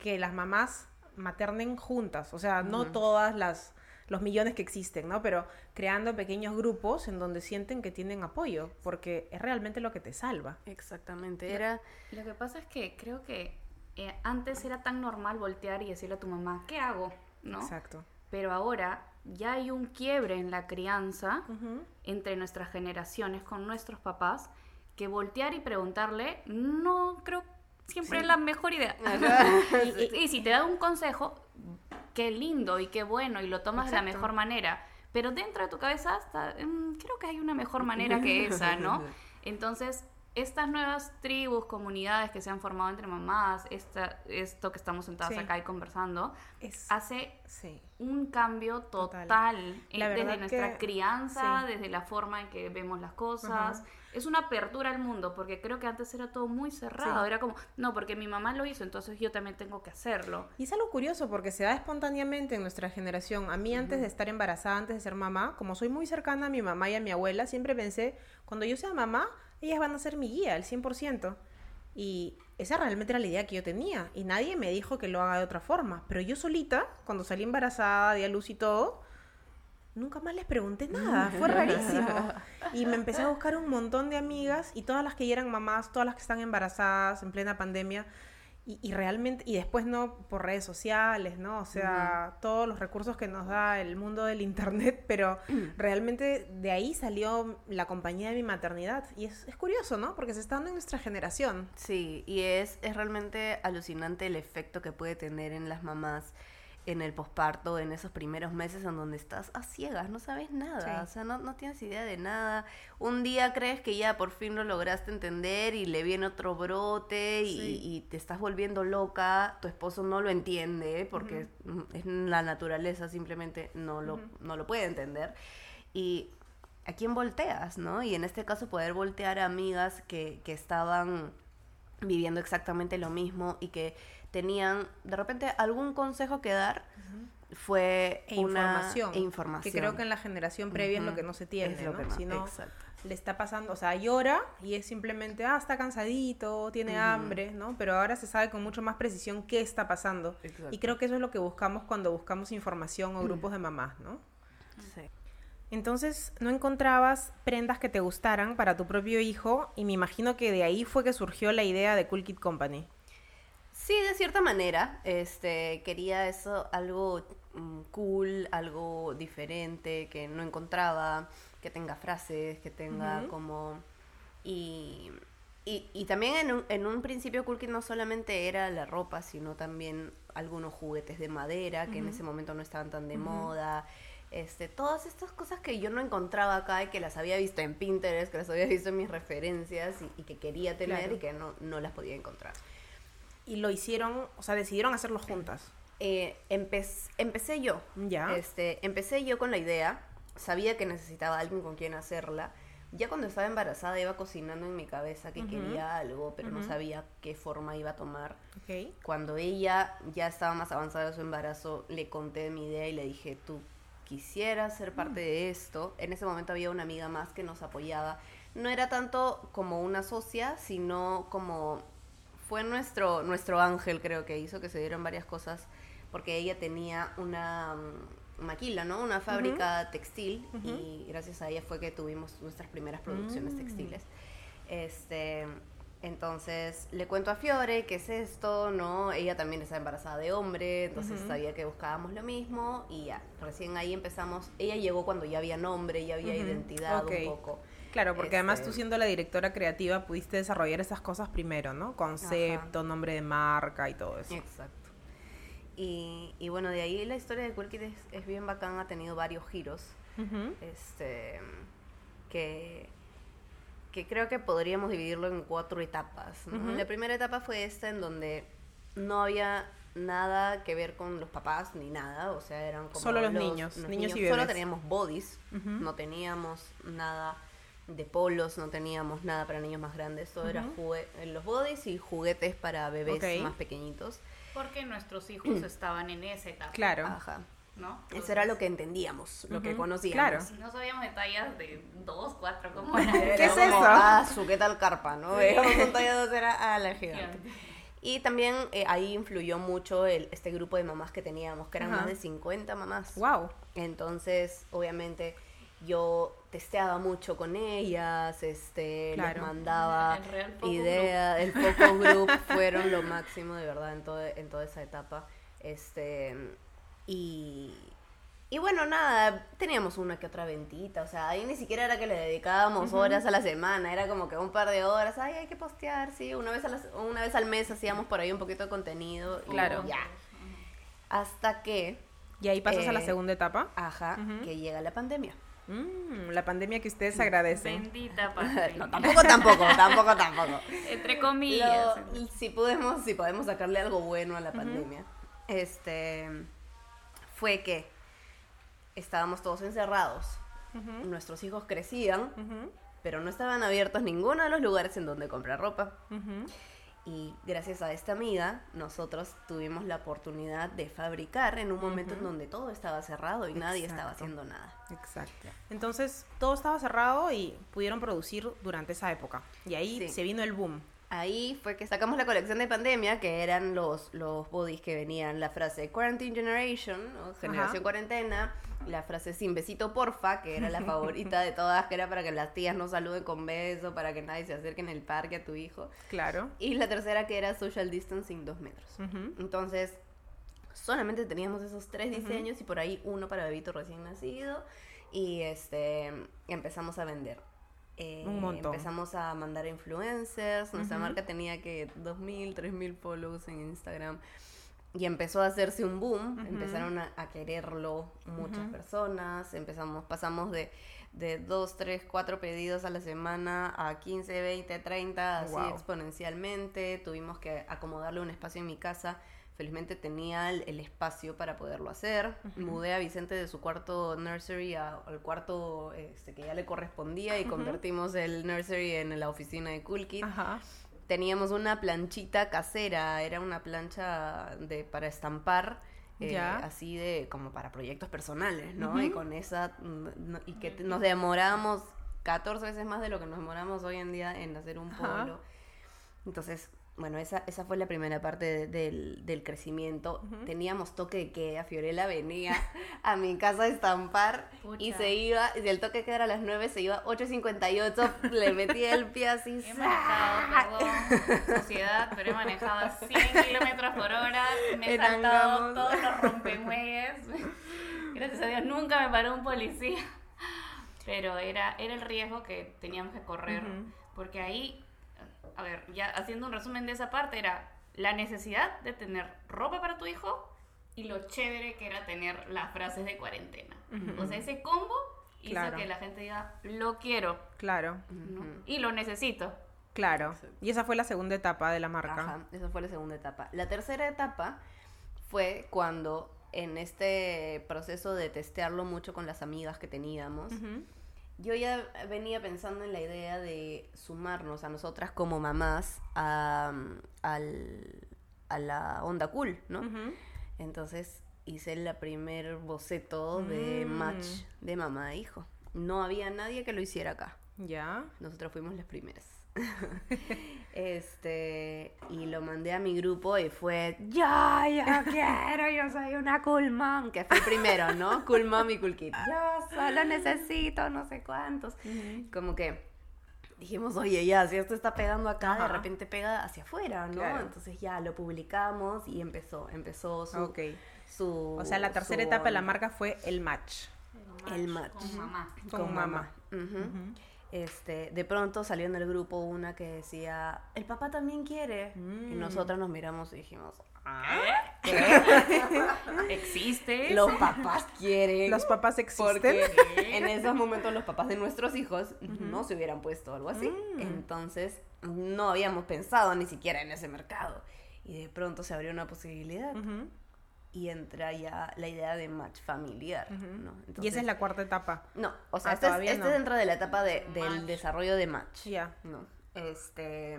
Que las mamás maternen juntas. O sea, no todas las los millones que existen, ¿no? Pero creando pequeños grupos en donde sienten que tienen apoyo, porque es realmente lo que te salva. Exactamente, era... Lo que pasa es que creo que eh, antes era tan normal voltear y decirle a tu mamá, ¿qué hago? ¿No? Exacto. Pero ahora ya hay un quiebre en la crianza Ujú. entre nuestras generaciones con nuestros papás que voltear y preguntarle no creo siempre es la mejor idea. y, y si te da un consejo, qué lindo y qué bueno y lo tomas de la Exacto. mejor manera. Pero dentro de tu cabeza está, "Mm, creo que hay una mejor manera que esa, ¿no? Entonces, estas nuevas tribus, comunidades que se han formado entre mamás, esta, esto que estamos sentadas Sí. acá y conversando, Es, hace sí. un cambio Total. total, en- La verdad desde nuestra que- crianza, sí. desde la forma en que vemos las cosas. Es una apertura al mundo, porque creo que antes era todo muy cerrado. Era como, no, porque mi mamá lo hizo, entonces yo también tengo que hacerlo. Y es algo curioso porque se da espontáneamente en nuestra generación. A mí antes de estar embarazada, antes de ser mamá, como soy muy cercana a mi mamá y a mi abuela, siempre pensé, cuando yo sea mamá, ellas van a ser mi guía, al 100%. Y esa realmente era la idea que yo tenía. Y nadie me dijo que lo haga de otra forma. Pero yo solita, cuando salí embarazada, di a luz y todo, nunca más les pregunté nada. Fue rarísimo. Y me empecé a buscar un montón de amigas y todas las que ya eran mamás, todas las que están embarazadas en plena pandemia. Y, y realmente, y después no por redes sociales, ¿no? O sea, todos los recursos que nos da el mundo del internet, pero realmente de ahí salió la compañía de mi maternidad. Y es, es curioso, ¿no? Porque se está dando en nuestra generación. Sí, y es, es realmente alucinante el efecto que puede tener en las mamás en el posparto, en esos primeros meses en donde estás a ciegas, no sabes nada, Sí. o sea, no, no tienes idea de nada. Un día crees que ya por fin lo lograste entender y le viene otro brote y, Sí. y te estás volviendo loca, tu esposo no lo entiende porque mm, es la naturaleza, simplemente no lo, no lo puede entender. Y a quién volteas, ¿no? Y en este caso poder voltear a amigas que, que estaban viviendo exactamente lo mismo y que tenían de repente algún consejo que dar fue E una información. e información. Que creo que en la generación previa es lo que no se tiene, Es lo ¿no? que no, Si no, le está pasando, o sea, llora y es simplemente, ah, está cansadito, tiene hambre, ¿no? Pero ahora se sabe con mucho más precisión qué está pasando. Exacto. Y creo que eso es lo que buscamos cuando buscamos información o grupos de mamás, ¿no? Sí. Entonces, no encontrabas prendas que te gustaran para tu propio hijo y me imagino que de ahí fue que surgió la idea de Cool Kid Company. Sí, de cierta manera, este, quería eso, algo mm, cool, algo diferente, que no encontraba, que tenga frases, que tenga como... Y, y, y también en un, en un principio Cool Kid no solamente era la ropa, sino también algunos juguetes de madera, que en ese momento no estaban tan de moda. Este, todas estas cosas que yo no encontraba acá y que las había visto en Pinterest, que las había visto en mis referencias y, y que quería tener Claro. y que no, no las podía encontrar. Y lo hicieron, o sea, decidieron hacerlo juntas. Eh, empez- empecé yo. Ya. Este, empecé yo con la idea. Sabía que necesitaba alguien con quien hacerla. Ya cuando estaba embarazada iba cocinando en mi cabeza que quería algo, pero no sabía qué forma iba a tomar. Ok. Cuando ella ya estaba más avanzada de su embarazo, le conté mi idea y le dije, tú quisieras ser parte de esto. En ese momento había una amiga más que nos apoyaba. No era tanto como una socia, sino como fue nuestro, nuestro ángel, creo que hizo que se dieron varias cosas, porque ella tenía una mm, maquila, ¿no? Una fábrica textil y gracias a ella fue que tuvimos nuestras primeras producciones Mm. textiles. Este, entonces le cuento a Fiore qué es esto, ¿no? Ella también está embarazada de hombre, entonces sabía que buscábamos lo mismo y ya, recién ahí empezamos. Ella llegó cuando ya había nombre, ya había identidad un poco. Claro, porque además Este- tú siendo la directora creativa pudiste desarrollar esas cosas primero, ¿no? Concepto, nombre de marca y todo eso. Exacto. Y, y bueno, de ahí la historia de Kid es, es bien bacán, ha tenido varios giros. Este que, que creo que podríamos dividirlo en cuatro etapas. La primera etapa fue esta en donde no había nada que ver con los papás ni nada, o sea, eran como Solo los niños, niños y Solo bebés. teníamos bodies, no teníamos nada de polos, no teníamos nada para niños más grandes, todo era Ujú. jugue- los bodies y juguetes para bebés más pequeñitos. Porque nuestros hijos estaban en esa etapa. Claro. Ajá. ¿No? Eso era lo que entendíamos, lo que conocíamos. Claro. No sabíamos detalles de dos, cuatro, cómo era. ¿Qué es Era como, eso? Ah, su qué tal carpa, ¿no? Veíamos un talla dos era a la gigante. Y también eh, ahí influyó mucho el, este grupo de mamás que teníamos, que eran más de 50 mamás. Wow. Entonces, obviamente, yo testeaba mucho con ellas, este, les mandaba ideas, el focus group fueron lo máximo de verdad en, todo, en toda esa etapa. Este, y, y bueno, nada, teníamos una que otra ventita, o sea, ahí ni siquiera era que le dedicábamos horas a la semana, era como que un par de horas, ay, hay que postear, sí, una vez, a la- una vez al mes hacíamos por ahí un poquito de contenido. y Claro. Ya. Hasta que, Y ahí pasas a la Eh, segunda etapa. ajá, que llega la pandemia. Mm, la pandemia que ustedes agradecen. Bendita patria. No, tampoco, tampoco, tampoco, tampoco. Entre comillas. Lo- si podemos, si podemos sacarle algo bueno a la pandemia, este fue que estábamos todos encerrados. Nuestros hijos crecían, pero no estaban abiertos ninguno de los lugares en donde comprar ropa. Y gracias a esta amiga, nosotros tuvimos la oportunidad de fabricar en un momento en donde todo estaba cerrado y nadie estaba haciendo nada. Exacto. Entonces, todo estaba cerrado y pudieron producir durante esa época. Y ahí Sí. se vino el boom. Ahí fue que sacamos la colección de pandemia, que eran los, los bodies que venían la frase Quarantine Generation, ¿no? generación Ajá. cuarentena, la frase sin besito porfa, que era la favorita de todas, que era para que las tías no saluden con beso, para que nadie se acerque en el parque a tu hijo. Claro. Y la tercera que era social distancing dos metros. Entonces, solamente teníamos esos tres diseños y por ahí uno para bebito recién nacido. Y este empezamos a vender. Eh, Un montón. Empezamos a mandar a influencers. Nuestra marca tenía que 2.000, 3.000 follows en Instagram. Y empezó a hacerse un boom. Empezaron a, a quererlo muchas personas. Empezamos, pasamos de, de 2, 3, 4 pedidos a la semana a 15, 20, 30, así Wow. exponencialmente. Tuvimos que acomodarle un espacio en mi casa. Felizmente tenía el, el espacio para poderlo hacer. Mudé a Vicente de su cuarto nursery a- al cuarto este, que ya le correspondía y convertimos el nursery en la oficina de Cool Kid. Ajá. Teníamos una planchita casera, era una plancha de para estampar. eh, así de como para proyectos personales, ¿no? Y con esa mm, no- y que nos demoramos 14 veces más de lo que nos demoramos hoy en día en hacer un Ajá. polo. Entonces, bueno, esa, esa fue la primera parte de- del, del crecimiento. Teníamos toque de queda, Fiorella venía a mi casa a estampar y se iba, y el toque de queda era a las 9, se iba 8.58, le metía el pie así. He manejado, perdón, sociedad, pero he manejado a 100 kilómetros por hora. Me he saltado todos los rompemuelles. Gracias a Dios nunca me paró un policía. Pero era, era el riesgo que teníamos que correr. Porque ahí, a ver, ya haciendo un resumen de esa parte, era la necesidad de tener ropa para tu hijo y lo chévere que era tener las frases de cuarentena. O sea, ese combo hizo Claro. que la gente diga, lo quiero Claro. y lo necesito. Claro. Y esa fue la segunda etapa de la marca. Ajá, esa fue la segunda etapa. La tercera etapa fue cuando en este proceso de testearlo mucho con las amigas que teníamos. Yo ya venía pensando en la idea de sumarnos a nosotras como mamás a, al- a la onda cool, ¿no? Entonces hice la primer boceto de Mm. match de mamá e hijo. No había nadie que lo hiciera acá. Ya. Nosotros fuimos las primeras. Este, y lo mandé a mi grupo y fue, yo, yo quiero, yo soy una cool mom, que fue el primero, ¿no? Cool mom y cool kid. Yo solo necesito no sé cuántos. Como que dijimos, oye, ya, si esto está pegando acá, Ajá. de repente pega hacia afuera, ¿no? Claro. Entonces ya lo publicamos y empezó, empezó su... O sea, la tercera su etapa de la marca fue el match. El match. Con mamá. Con mamá. Ujú. Este, de pronto salió en el grupo una que decía, el papá también quiere. Y Mm. nosotros nos miramos y dijimos, ¿Existe? los papás quieren. Los papás existen. Porque en esos momentos los papás de nuestros hijos no se hubieran puesto algo así. Mm. Entonces no habíamos pensado ni siquiera en ese mercado. Y de pronto se abrió una posibilidad y entra ya la idea de match familiar. ¿no? y esa es la cuarta etapa. No, o sea, Ah, este, es, este no. dentro de la etapa de- del Match. desarrollo de match. Ya. No, este...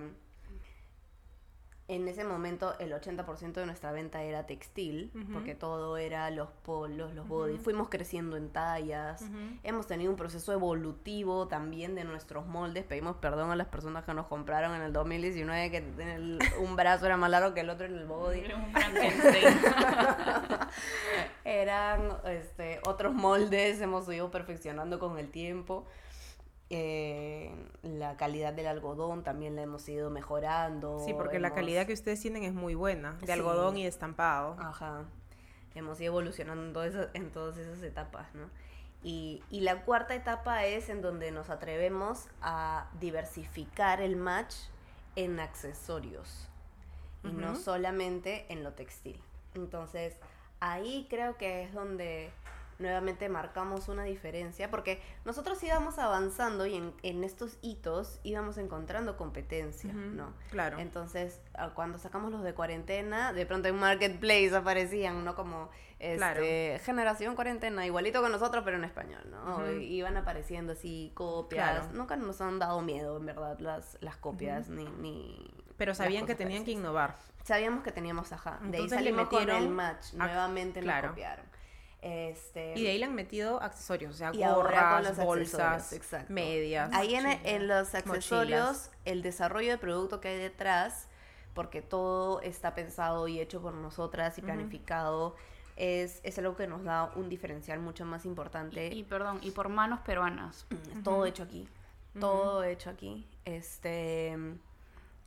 En ese momento el 80% de nuestra venta era textil, porque todo era los polos, los body. Fuimos creciendo en tallas. Hemos tenido un proceso evolutivo también de nuestros moldes. Pedimos perdón a las personas que nos compraron en el 2019, que el- un brazo era más largo que el otro en el body. Eran este, otros moldes, hemos ido perfeccionando con el tiempo. Eh, la calidad del algodón también la hemos ido mejorando. Sí, porque la hemos- calidad que ustedes tienen es muy buena, de Sí. algodón y estampado. Ajá. Hemos ido evolucionando en, todo eso- en todas esas etapas, ¿no? Y, y la cuarta etapa es en donde nos atrevemos a diversificar el match en accesorios y no solamente en lo textil. Entonces, ahí creo que es donde nuevamente marcamos una diferencia, porque nosotros íbamos avanzando y en, en estos hitos íbamos encontrando competencia, ¿no? Claro. Entonces, ah, cuando sacamos los de cuarentena, de pronto en Marketplace aparecían, ¿no? Como este, Claro. generación cuarentena, igualito que nosotros, pero en español, ¿no? Iban apareciendo así copias. Claro. Nunca nos han dado miedo, en verdad, las, las copias, ni, ni... Pero sabían que tenían que innovar. Sabíamos que teníamos, ajá. De ahí le salimos con el match. Nuevamente claro. lo copiaron. Este, Y de ahí le han metido accesorios, o sea, Y ahora con gorras, los bolsas, medias. Ahí en, los accesorios, mochilas. el desarrollo de producto que hay detrás, porque todo está pensado y hecho por nosotras y planificado, es, es algo que nos da un diferencial mucho más importante. y perdón, y por manos peruanas. Es todo hecho aquí. Todo hecho aquí. Este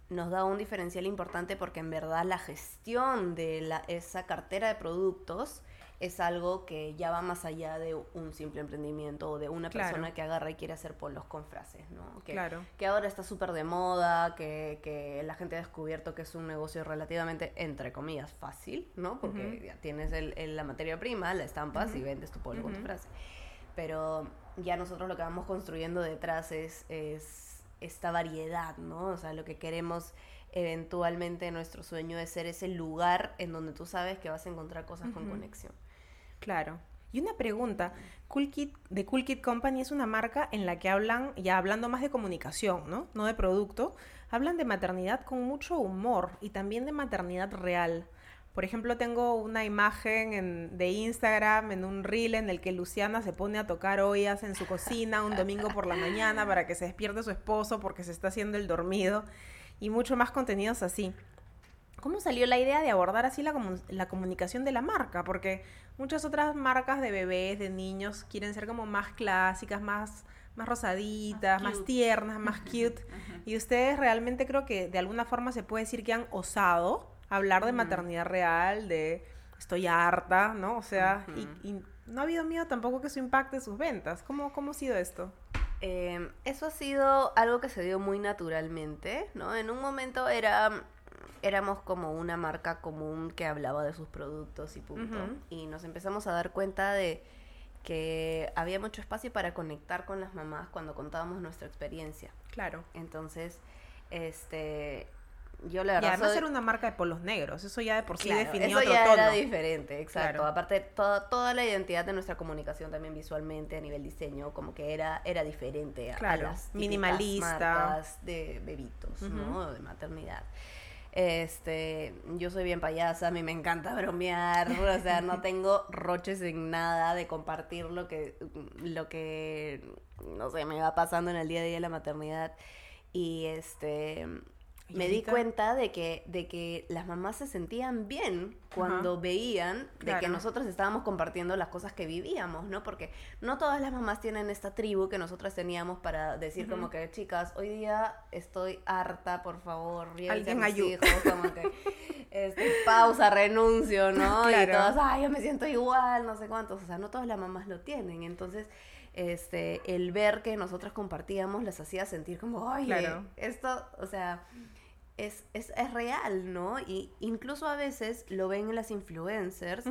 nos da un diferencial importante porque en verdad la gestión de la, esa cartera de productos es algo que ya va más allá de un simple emprendimiento o de una Claro. persona que agarra y quiere hacer polos con frases, ¿no? Que, Claro. que ahora está súper de moda, que, que la gente ha descubierto que es un negocio relativamente, entre comillas, fácil, ¿no? Porque ya tienes el- el- la materia prima, la estampas y vendes tu polo con tu frase. Pero ya nosotros lo que vamos construyendo detrás es, es esta variedad, ¿no? O sea, lo que queremos eventualmente, nuestro sueño es ser ese lugar en donde tú sabes que vas a encontrar cosas con conexión. Claro. Y una pregunta, Cool Kid, The Cool Kid Company es una marca en la que hablan, ya hablando más de comunicación, ¿no? No de producto, hablan de maternidad con mucho humor y también de maternidad real. Por ejemplo, tengo una imagen en- de Instagram en un reel en el que Luciana se pone a tocar ollas en su cocina un domingo por la mañana para que se despierte su esposo porque se está haciendo el dormido y mucho más contenidos así. ¿Cómo salió la idea de abordar así la, comu- la comunicación de la marca? Porque muchas otras marcas de bebés, de niños, quieren ser como más clásicas, más, más rosaditas, más, tiernas, más cute. Y ustedes realmente creo que de alguna forma se puede decir que han osado hablar de maternidad real, de estoy harta, ¿no? O sea, y- no ha habido miedo tampoco que eso impacte sus ventas. ¿Cómo, cómo ha sido esto? Eh, eso ha sido algo que se dio muy naturalmente, ¿no? En un momento era, éramos como una marca común que hablaba de sus productos y punto. Y nos empezamos a dar cuenta de que había mucho espacio para conectar con las mamás cuando contábamos nuestra experiencia. Claro. Entonces, este, yo la Y verdad además soy- era una marca de polos negros. Eso ya de por sí Claro, definía eso otro ya tono. era diferente, exacto. Claro. Aparte, toda, toda la identidad de nuestra comunicación también visualmente a nivel diseño, como que era, era diferente a, a Claro, las típicas minimalista. marcas de bebitos, ¿no? De maternidad. Este, yo soy bien payasa, a mí me encanta bromear, o sea, no tengo roches en nada de compartir lo que, lo que, no sé, me va pasando en el día a día de la maternidad. Y este, me di cuenta de que, de que las mamás se sentían bien cuando Ajá. veían de que Claro. nosotros estábamos compartiendo las cosas que vivíamos, ¿no? Porque no todas las mamás tienen esta tribu que nosotras teníamos para decir como que, chicas, hoy día estoy harta, por favor, Alguien ayude. como que, este, pausa, renuncio, ¿no? Y Claro. todas, ay, yo me siento igual, no sé cuántos, o sea, no todas las mamás lo tienen, entonces... Este, el ver que nosotras compartíamos las hacía sentir como, oye, Claro. esto, o sea, es, es, es real, ¿no? Y incluso a veces lo ven en las influencers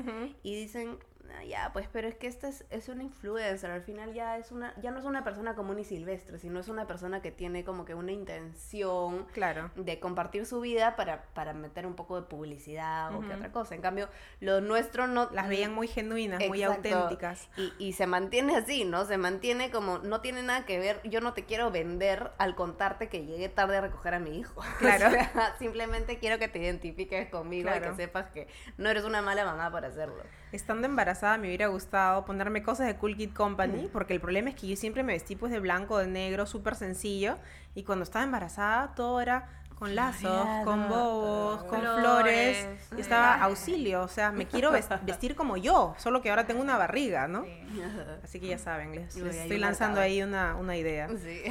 y dicen, "Ah, ya, pues, pero es que esta es, es una influencer, al final ya es una, ya no es una persona común y silvestre, sino es una persona que tiene como que una intención Claro. de compartir su vida para, para meter un poco de publicidad o que otra cosa. En cambio, lo nuestro no... Las veían muy genuinas, muy auténticas. Y, y se mantiene así, ¿no? Se mantiene como, no tiene nada que ver, yo no te quiero vender al contarte que llegué tarde a recoger a mi hijo. Claro. O sea, simplemente quiero que te identifiques conmigo y Claro. que sepas que no eres una mala mamá por hacerlo. Estando embarazada me hubiera gustado ponerme cosas de Cool Kid Company, porque el problema es que yo siempre me vestí pues de blanco, de negro, súper sencillo, y cuando estaba embarazada todo era con lazos, con bobos, con Flores. flores, y estaba auxilio, o sea, me quiero ves- vestir como yo, solo que ahora tengo una barriga, ¿no? Sí. Así que ya saben, les, estoy lanzando ahí una, una idea. Sí.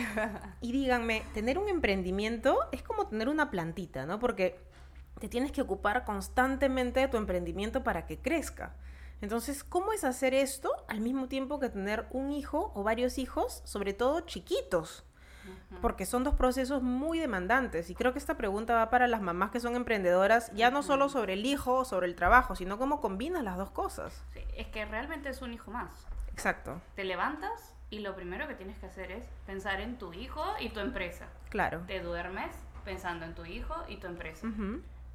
Y díganme, tener un emprendimiento es como tener una plantita, ¿no? Porque te tienes que ocupar constantemente de tu emprendimiento para que crezca. Entonces, ¿cómo es hacer esto al mismo tiempo que tener un hijo o varios hijos, sobre todo chiquitos? Porque son dos procesos muy demandantes. Y creo que esta pregunta va para las mamás que son emprendedoras, ya no solo sobre el hijo o sobre el trabajo, sino cómo combinas las dos cosas. Sí, es que realmente es un hijo más. Exacto, Te levantas y lo primero que tienes que hacer es pensar en tu hijo y tu empresa. claro. Te duermes pensando en tu hijo y tu empresa.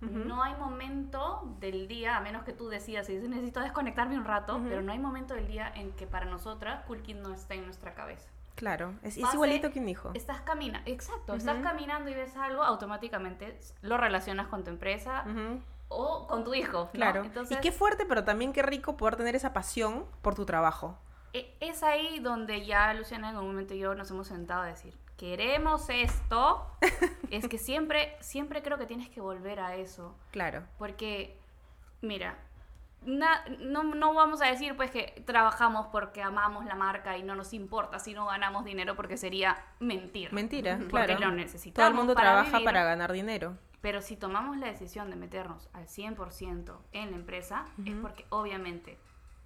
No hay momento del día, a menos que tú decidas y dices, necesito desconectarme un rato, pero no hay momento del día en que para nosotras Cool Kid no está en nuestra cabeza. Claro, es, igualito que un hijo. Estás caminando, exacto, estás caminando y ves algo, automáticamente lo relacionas con tu empresa o con tu hijo. ¿no? Claro. Entonces, y qué fuerte, pero también qué rico poder tener esa pasión por tu trabajo. e- es ahí donde ya Luciana en un momento y yo nos hemos sentado a decir, queremos esto. es que siempre, siempre creo que tienes que volver a eso. Claro. Porque, mira, na- no, no vamos a decir pues que trabajamos porque amamos la marca y no nos importa si no ganamos dinero porque sería mentir. Mentira, Porque claro. lo Todo necesitamos el mundo para trabaja vivir. para ganar dinero. Pero si tomamos la decisión de meternos al 100% en la empresa, es porque obviamente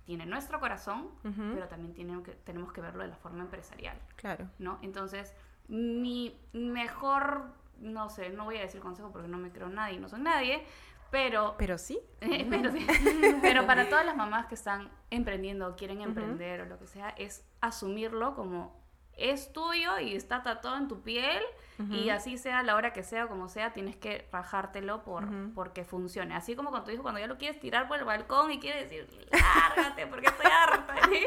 tiene nuestro corazón, pero también tiene que, tenemos que verlo de la forma empresarial, Claro. ¿no? Entonces, mi mejor, no sé, no voy a decir consejo porque no me creo nadie, no soy nadie, pero Pero sí. eh, pero, sí. Pero para todas las mamás que están emprendiendo o quieren emprender o lo que sea, es asumirlo como es tuyo y está tatuado en tu piel y así sea la hora que sea, como sea, tienes que rajártelo por, porque funcione. Así como con tu hijo cuando ya lo quieres tirar por el balcón y quieres decir, lárgate porque estoy harta. ¿sí?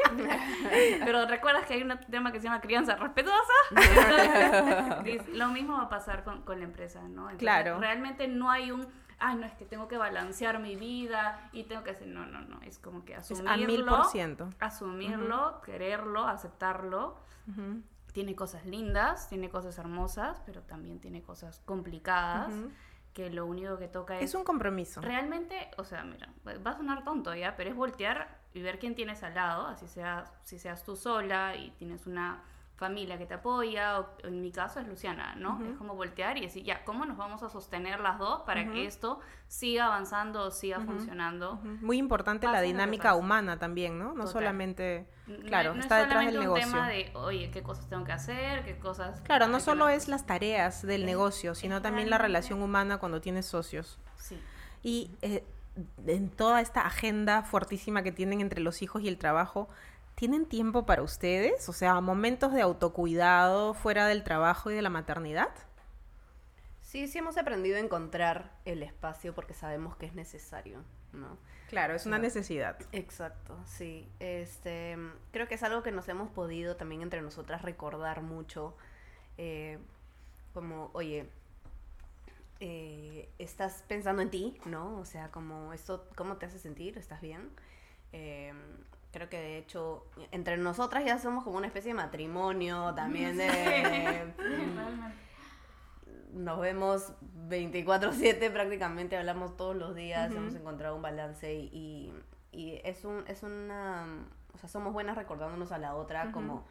Pero recuerdas que hay un tema que se llama crianza respetuosa. Lo mismo va a pasar con, con la empresa, ¿no? Entonces, Claro. Realmente no hay un, ah, no, es que tengo que balancear mi vida y tengo que hacer, no, no, no, es como que Es asumirlo. a mil por ciento. Asumirlo, quererlo, aceptarlo. Tiene cosas lindas, tiene cosas hermosas, pero también tiene cosas complicadas que lo único que toca es... Es un compromiso. Realmente, o sea, mira, va a sonar tonto ya, pero es voltear y ver quién tienes al lado, así seas, si seas tú sola y tienes una familia que te apoya, o en mi caso es Luciana, ¿no? Es como voltear y decir, ya, ¿cómo nos vamos a sostener las dos para que esto siga avanzando o siga funcionando? Muy importante la dinámica humana también, ¿no? No Total. solamente... Claro, no, está es detrás del negocio. un tema de, oye, qué cosas tengo que hacer, qué cosas... Claro, no solo ver". es las tareas del negocio, sino también la relación humana cuando tienes socios. Sí. Y eh, en toda esta agenda fuertísima que tienen entre los hijos y el trabajo, ¿tienen tiempo para ustedes? O sea, momentos de autocuidado fuera del trabajo y de la maternidad. Sí, sí hemos aprendido a encontrar el espacio porque sabemos que es necesario, ¿no? Claro, es una necesidad. Exacto, sí. Este, creo que es algo que nos hemos podido también entre nosotras recordar mucho. eh, como, oye, eh, estás pensando en ti, ¿no? O sea, como esto, ¿cómo te hace sentir? ¿Estás bien? Eh, creo que de hecho, entre nosotras ya somos como una especie de matrimonio también de... realmente. nos vemos 24/7 prácticamente, hablamos todos los días, hemos encontrado un balance y, y, es, un, es una... O sea, somos buenas recordándonos a la otra como,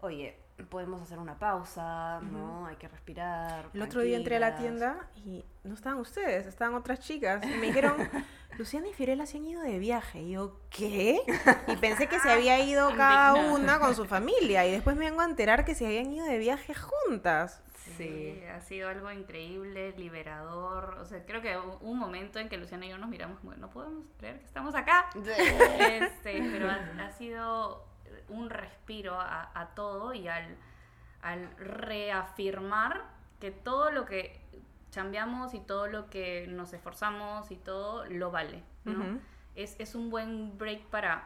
oye, podemos hacer una pausa, ¿no? Hay que respirar. El otro día entré a la tienda y no estaban ustedes, estaban otras chicas. Y me dijeron, Luciana y Fiorella se han ido de viaje. Y yo, ¿qué? Y pensé que se había ido cada una con su familia. Y después me vengo a enterar que se habían ido de viaje juntas. Sí, ha sido algo increíble, liberador. O sea, creo que hubo un momento en que Luciana y yo nos miramos como, no podemos creer que estamos acá. Este, pero ha, sido un respiro a, todo y al, al reafirmar que todo lo que chambeamos y todo lo que nos esforzamos y todo lo vale, ¿no? es, es, un buen break para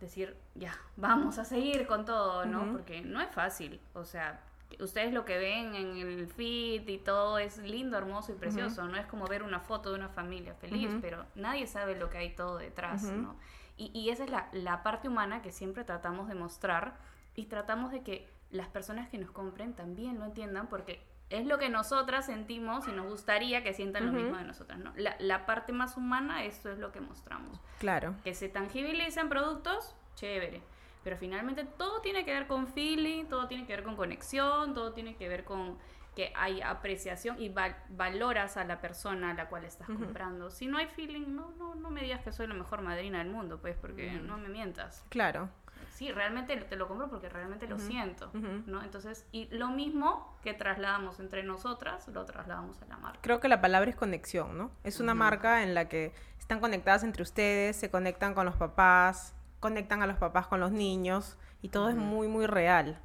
decir, ya, vamos a seguir con todo, ¿no? Porque no es fácil, o sea, ustedes lo que ven en el feed y todo es lindo, hermoso y precioso, no es como ver una foto de una familia feliz, pero nadie sabe lo que hay todo detrás, ¿no? Y, y esa es la, la parte humana que siempre tratamos de mostrar y tratamos de que las personas que nos compren también lo entiendan porque es lo que nosotras sentimos y nos gustaría que sientan lo mismo de nosotras, ¿no? La, la, parte más humana, esto es lo que mostramos. Claro. Que se tangibilicen productos, chévere. Pero finalmente todo tiene que ver con feeling, todo tiene que ver con conexión, todo tiene que ver con que hay apreciación y valoras a la persona a la cual estás comprando. Si no hay feeling, no, no, no me digas que soy la mejor madrina del mundo, pues, porque no me mientas. Claro sí, realmente te lo compro porque realmente lo siento, ¿no? Entonces, y lo mismo que trasladamos entre nosotras, lo trasladamos a la marca. Creo que la palabra es conexión, ¿no? Es una marca en la que están conectadas entre ustedes, se conectan con los papás, conectan a los papás con los niños y todo es muy, muy real.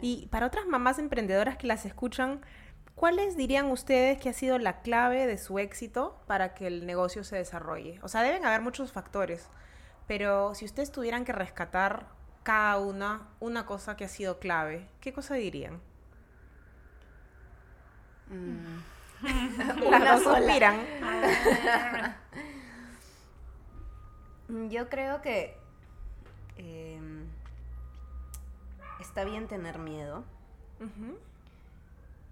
Y para otras mamás emprendedoras que las escuchan, ¿cuáles dirían ustedes que ha sido la clave de su éxito para que el negocio se desarrolle? O sea, deben haber muchos factores, pero si ustedes tuvieran que rescatar cada una una cosa que ha sido clave, ¿qué cosa dirían? Mm. Las dos suspiran. Yo creo que em, está bien tener miedo,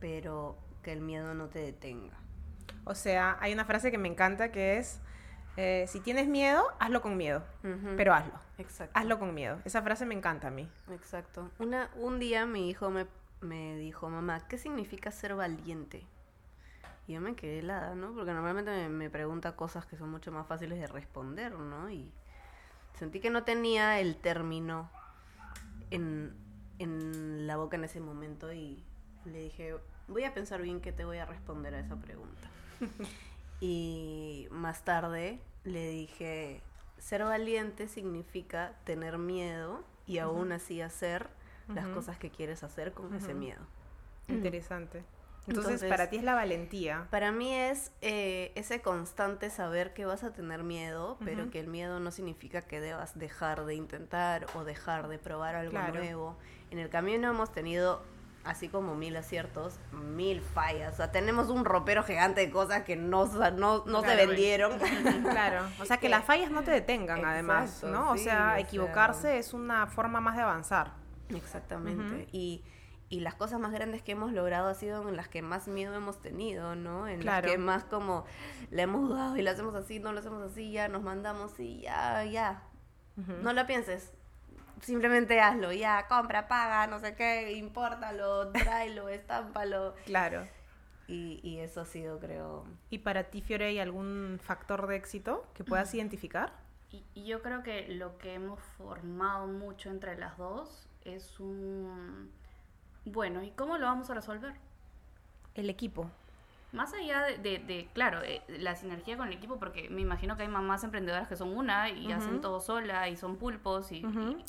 pero que el miedo no te detenga. O sea, hay una frase que me encanta que es, eh, si tienes miedo, hazlo con miedo, pero hazlo. Exacto. Hazlo con miedo. Esa frase me encanta a mí. Exacto. Una, un día mi hijo me, me dijo, mamá, ¿qué significa ser valiente? Y yo me quedé helada, ¿no? Porque normalmente me, me, pregunta cosas que son mucho más fáciles de responder, ¿no? Y sentí que no tenía el término en, en la boca en ese momento y le dije, voy a pensar bien qué te voy a responder a esa pregunta. Y más tarde le dije, ser valiente significa tener miedo y aún así hacer las cosas que quieres hacer con ese miedo. Interesante. Entonces, para ti es la valentía. Para mí es eh, ese constante saber que vas a tener miedo, pero que el miedo no significa que debas dejar de intentar o dejar de probar algo nuevo. En el camino hemos tenido así como mil aciertos, mil fallas. O sea, tenemos un ropero gigante de cosas que no, no, no se vendieron. Claro, o sea, que las fallas no te detengan además, ¿no? o sea, equivocarse es una forma más de avanzar. Exactamente. y, y las cosas más grandes que hemos logrado ha sido en las que más miedo hemos tenido, ¿no? En las que más como le hemos dudado y lo hacemos así, no lo hacemos así, ya nos mandamos y ya, ya. No la pienses, simplemente hazlo, ya, compra, paga, no sé qué, impórtalo, tráelo, estámpalo. Claro. Y, y, eso ha sido, creo... ¿Y para ti, Fiore, hay algún factor de éxito que puedas identificar? Y, yo creo que lo que hemos formado mucho entre las dos es un... Bueno, ¿y cómo lo vamos a resolver? El equipo más allá de, claro, eh, la sinergia con el equipo, porque me imagino que hay mamás emprendedoras que son una y hacen todo sola y son pulpos y,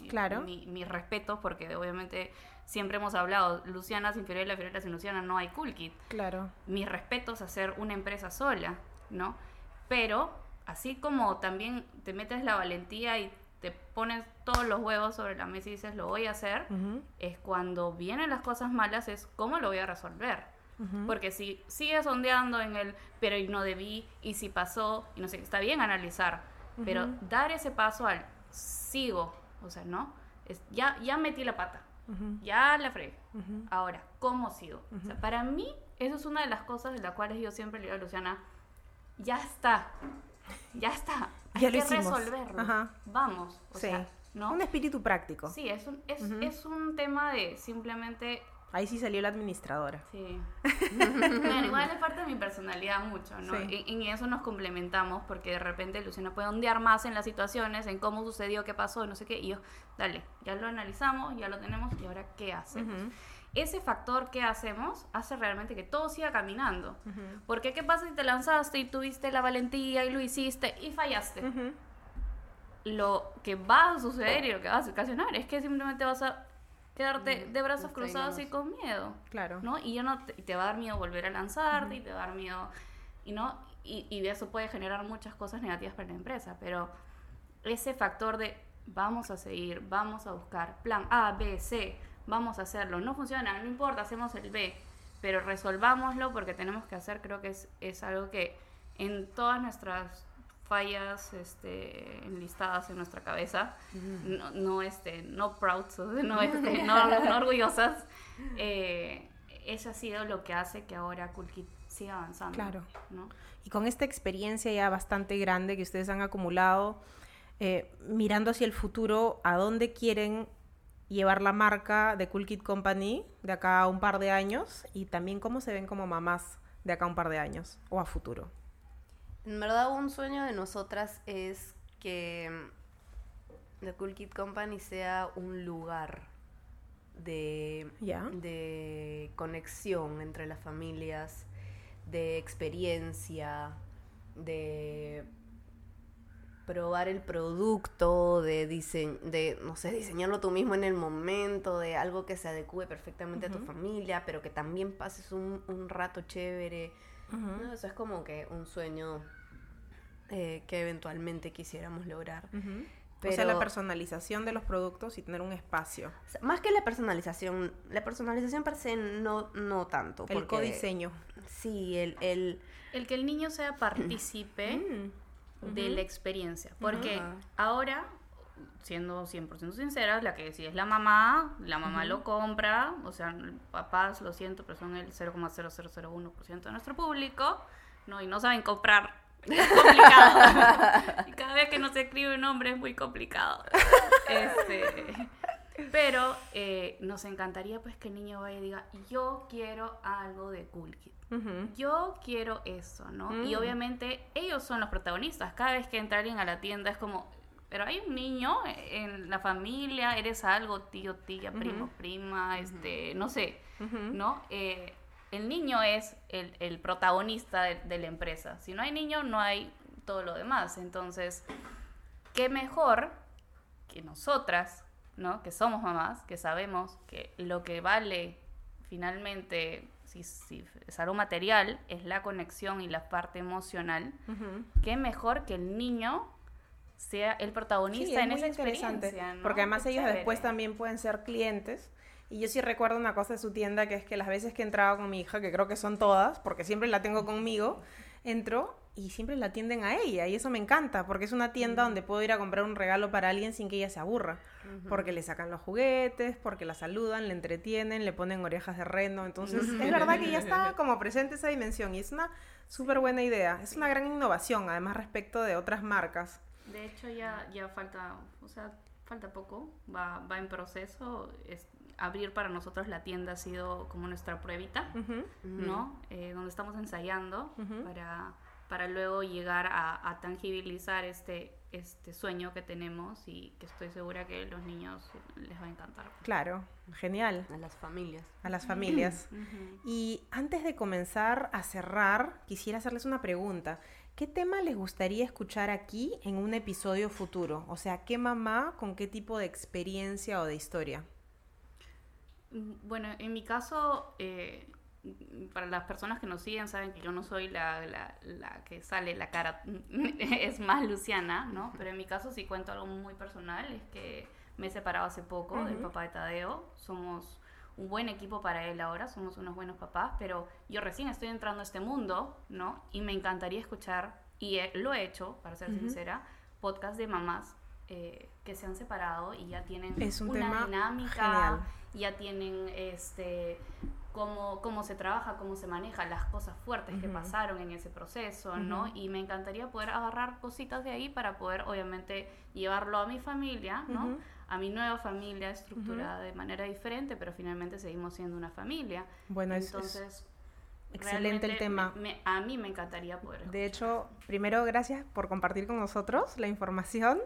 claro. mis respetos, porque obviamente siempre hemos hablado, Luciana sin Fiorella, Fiorella sin Luciana, no hay Cool Kit. Claro. Mis respetos a hacer una empresa sola, ¿no? Pero así como también te metes la valentía y te pones todos los huevos sobre la mesa y dices lo voy a hacer, es cuando vienen las cosas malas, es cómo lo voy a resolver. Porque si sigues ondeando en el, pero y no debí, y si pasó, y no sé, está bien analizar, pero dar ese paso al sigo, o sea, ¿no? Es, ya, ya metí la pata, ya la fregué. Ahora, ¿cómo sigo? para mí, Eso es una de las cosas de las cuales yo siempre le digo a Luciana, ya está, ya está, hay Ya que resolverlo. Ajá. Vamos, o Sí. sea, ¿no? Un espíritu práctico. Sí, es un, es, es un tema de simplemente Ahí sí salió la administradora. Sí. Bueno, igual es parte de mi personalidad mucho, ¿no? Sí. En eso nos complementamos porque de repente Luciana puede ondear más en las situaciones, en cómo sucedió, qué pasó, no sé qué, y yo, dale, ya lo analizamos, ya lo tenemos, y ahora qué hacemos. Ese factor que hacemos hace realmente que todo siga caminando. ujú, Porque qué pasa si te lanzaste y tuviste la valentía y lo hiciste y fallaste. Lo que va a suceder y lo que va a ocasionar es que simplemente vas a quedarte Mm, de brazos cruzados y con miedo. Claro. ¿no? Y ya no te, te va a dar miedo volver a lanzarte y te va a dar miedo y no y, y eso puede generar muchas cosas negativas para la empresa, pero ese factor de vamos a seguir, vamos a buscar plan A, B, C, vamos a hacerlo, no funciona, no importa, hacemos el B, pero resolvámoslo porque tenemos que hacer, creo que es, es algo que en todas nuestras fallas este, enlistadas en nuestra cabeza, no, no, este, no proud, no, este, no, no orgullosas, eh, eso ha sido lo que hace que ahora Cool Kid siga avanzando. Claro. ¿no? Y con esta experiencia ya bastante grande que ustedes han acumulado, eh, mirando hacia el futuro, ¿a dónde quieren llevar la marca de Cool Kid Company de acá a un par de años? Y también cómo se ven como mamás de acá a un par de años o a futuro. En verdad, un sueño de nosotras es que The Cool Kid Company sea un lugar de, de conexión entre las familias, de experiencia, de probar el producto, de, dise- de no sé, diseñarlo tú mismo en el momento, de algo que se adecue perfectamente a tu familia, pero que también pases un, un rato chévere. ¿no? Eso es como que un sueño eh, que eventualmente quisiéramos lograr. Ujú. Pero, O sea, la personalización de los productos y tener un espacio. más que la personalización, la personalización per se no, no tanto. El porque- codiseño. Sí, el, el El que el niño sea partícipe Mm. de Ujú. la experiencia. Porque Ajá. ahora, siendo 100% sinceras, la que decide es la mamá, la mamá lo compra, o sea, papás, lo siento, pero son el 0,0001% de nuestro público, ¿no? Y no saben comprar. Es complicado. y cada vez que nos escribe un nombre es muy complicado. Este, pero eh, nos encantaría pues que el niño vaya y diga, yo quiero algo de Cool Kid yo quiero eso, ¿no? Y Mm. obviamente ellos son los protagonistas. Cada vez que entra alguien a la tienda es como, pero hay un niño en la familia, eres algo, tío, tía, primo, Ujú. prima, este, no sé. ¿no? Eh, el niño es el, el protagonista de, de la empresa. Si no hay niño, no hay todo lo demás. Entonces, qué mejor que nosotras, ¿no? Que somos mamás, que sabemos que lo que vale finalmente, si, si es algo material, es la conexión y la parte emocional. Ujú. Qué mejor que el niño sea el protagonista Sí, es en muy esa interesante, experiencia, ¿no? porque además Qué ellos chévere. después también pueden ser clientes. Y yo sí recuerdo una cosa de su tienda, que es que las veces que entraba con mi hija, que creo que son todas, porque siempre la tengo conmigo, entro y siempre la atienden a ella. Y eso me encanta, porque es una tienda donde puedo ir a comprar un regalo para alguien sin que ella se aburra. Porque le sacan los juguetes, porque la saludan, le entretienen, le ponen orejas de reno. Entonces, es verdad que ya está como presente esa dimensión. Y es una súper buena idea. Es una gran innovación, además, respecto de otras marcas. De hecho, ya, ya falta, o sea, falta poco, va, va en proceso. Es, abrir para nosotros la tienda ha sido como nuestra pruebita, Ujú. ¿no? Eh, donde estamos ensayando para, para luego llegar a, a tangibilizar este, este sueño que tenemos y que estoy segura que a los niños les va a encantar. Claro, genial. a las familias. A las familias. Y antes de comenzar a cerrar, quisiera hacerles una pregunta. ¿Qué tema les gustaría escuchar aquí en un episodio futuro? O sea, ¿qué mamá con qué tipo de experiencia o de historia? Bueno, en mi caso, eh, para las personas que nos siguen saben que yo no soy la, la- la que sale la cara, es más Luciana, ¿no? Pero en mi caso sí cuento algo muy personal, es que me he separado hace poco del papá de Tadeo, somos un buen equipo para él ahora, somos unos buenos papás, pero yo recién estoy entrando a este mundo, ¿no? Y me encantaría escuchar, y he- lo he hecho, para ser sincera, podcast de mamás eh, que se han separado y ya tienen Es un una dinámica, genial. Ya tienen este cómo, cómo se trabaja, cómo se maneja, las cosas fuertes que pasaron en ese proceso, ¿no? Y me encantaría poder agarrar cositas de ahí para poder, obviamente, llevarlo a mi familia, ¿no? A mi nueva familia estructurada de manera diferente, pero finalmente seguimos siendo una familia. Bueno, es- es Entonces, excelente el tema. me- me- a mí me encantaría poder. De hecho, primero, gracias por compartir con nosotros la información,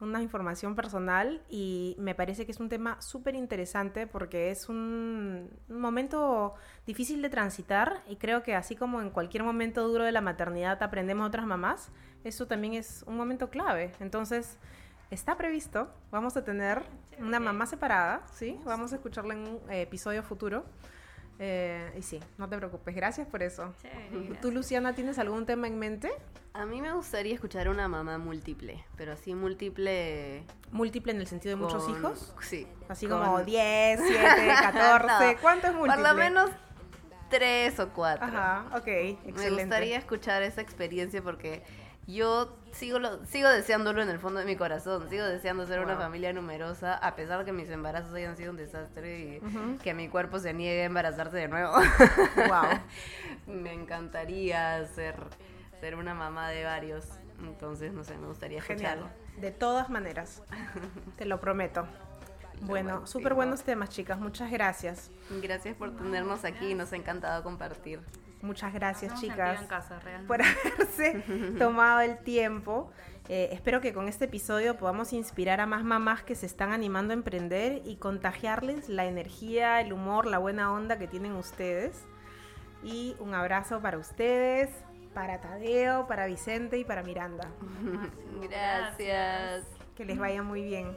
una información personal y me parece que es un tema súper interesante porque es un, un momento difícil de transitar y creo que así como en cualquier momento duro de la maternidad aprendemos a otras mamás, eso también es un momento clave. Entonces, está previsto, vamos a tener una mamá separada, ¿sí? Vamos a escucharla en un episodio futuro. Eh, y sí, no te preocupes, gracias por eso. ¿Tú, Luciana, tienes algún tema en mente? A mí me gustaría escuchar una mamá múltiple, pero así múltiple... ¿Múltiple en el sentido de muchos hijos? Sí. Así con- como 10, 7, 14. No, ¿Cuánto es múltiple? Por lo menos tres o cuatro. Ajá, ok, excelente. Me gustaría escuchar esa experiencia porque yo sigo lo, sigo deseándolo en el fondo de mi corazón. Sigo deseando ser una familia numerosa, a pesar de que mis embarazos hayan sido un desastre y que mi cuerpo se niegue a embarazarse de nuevo. Wow. me encantaría ser, ser una mamá de varios. Entonces, no sé, me gustaría Genial. escucharlo. De todas maneras. Te lo prometo. Bueno, súper buenos temas, chicas. Muchas gracias. Gracias por tenernos aquí, nos ha encantado compartir. Muchas gracias, chicas. sentido en casa, realmente. por haberse tomado el tiempo. Eh, espero que con este episodio podamos inspirar a más mamás que se están animando a emprender y contagiarles la energía, el humor, la buena onda que tienen ustedes. Y un abrazo para ustedes, para Tadeo, para Vicente y para Miranda. Gracias. Que les vaya muy bien.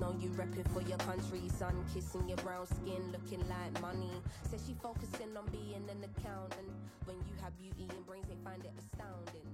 Know you repping for your country, son. Kissing your brown skin, looking like money. Says she focusing on being an accountant. When you have beauty and brains, they find it astounding.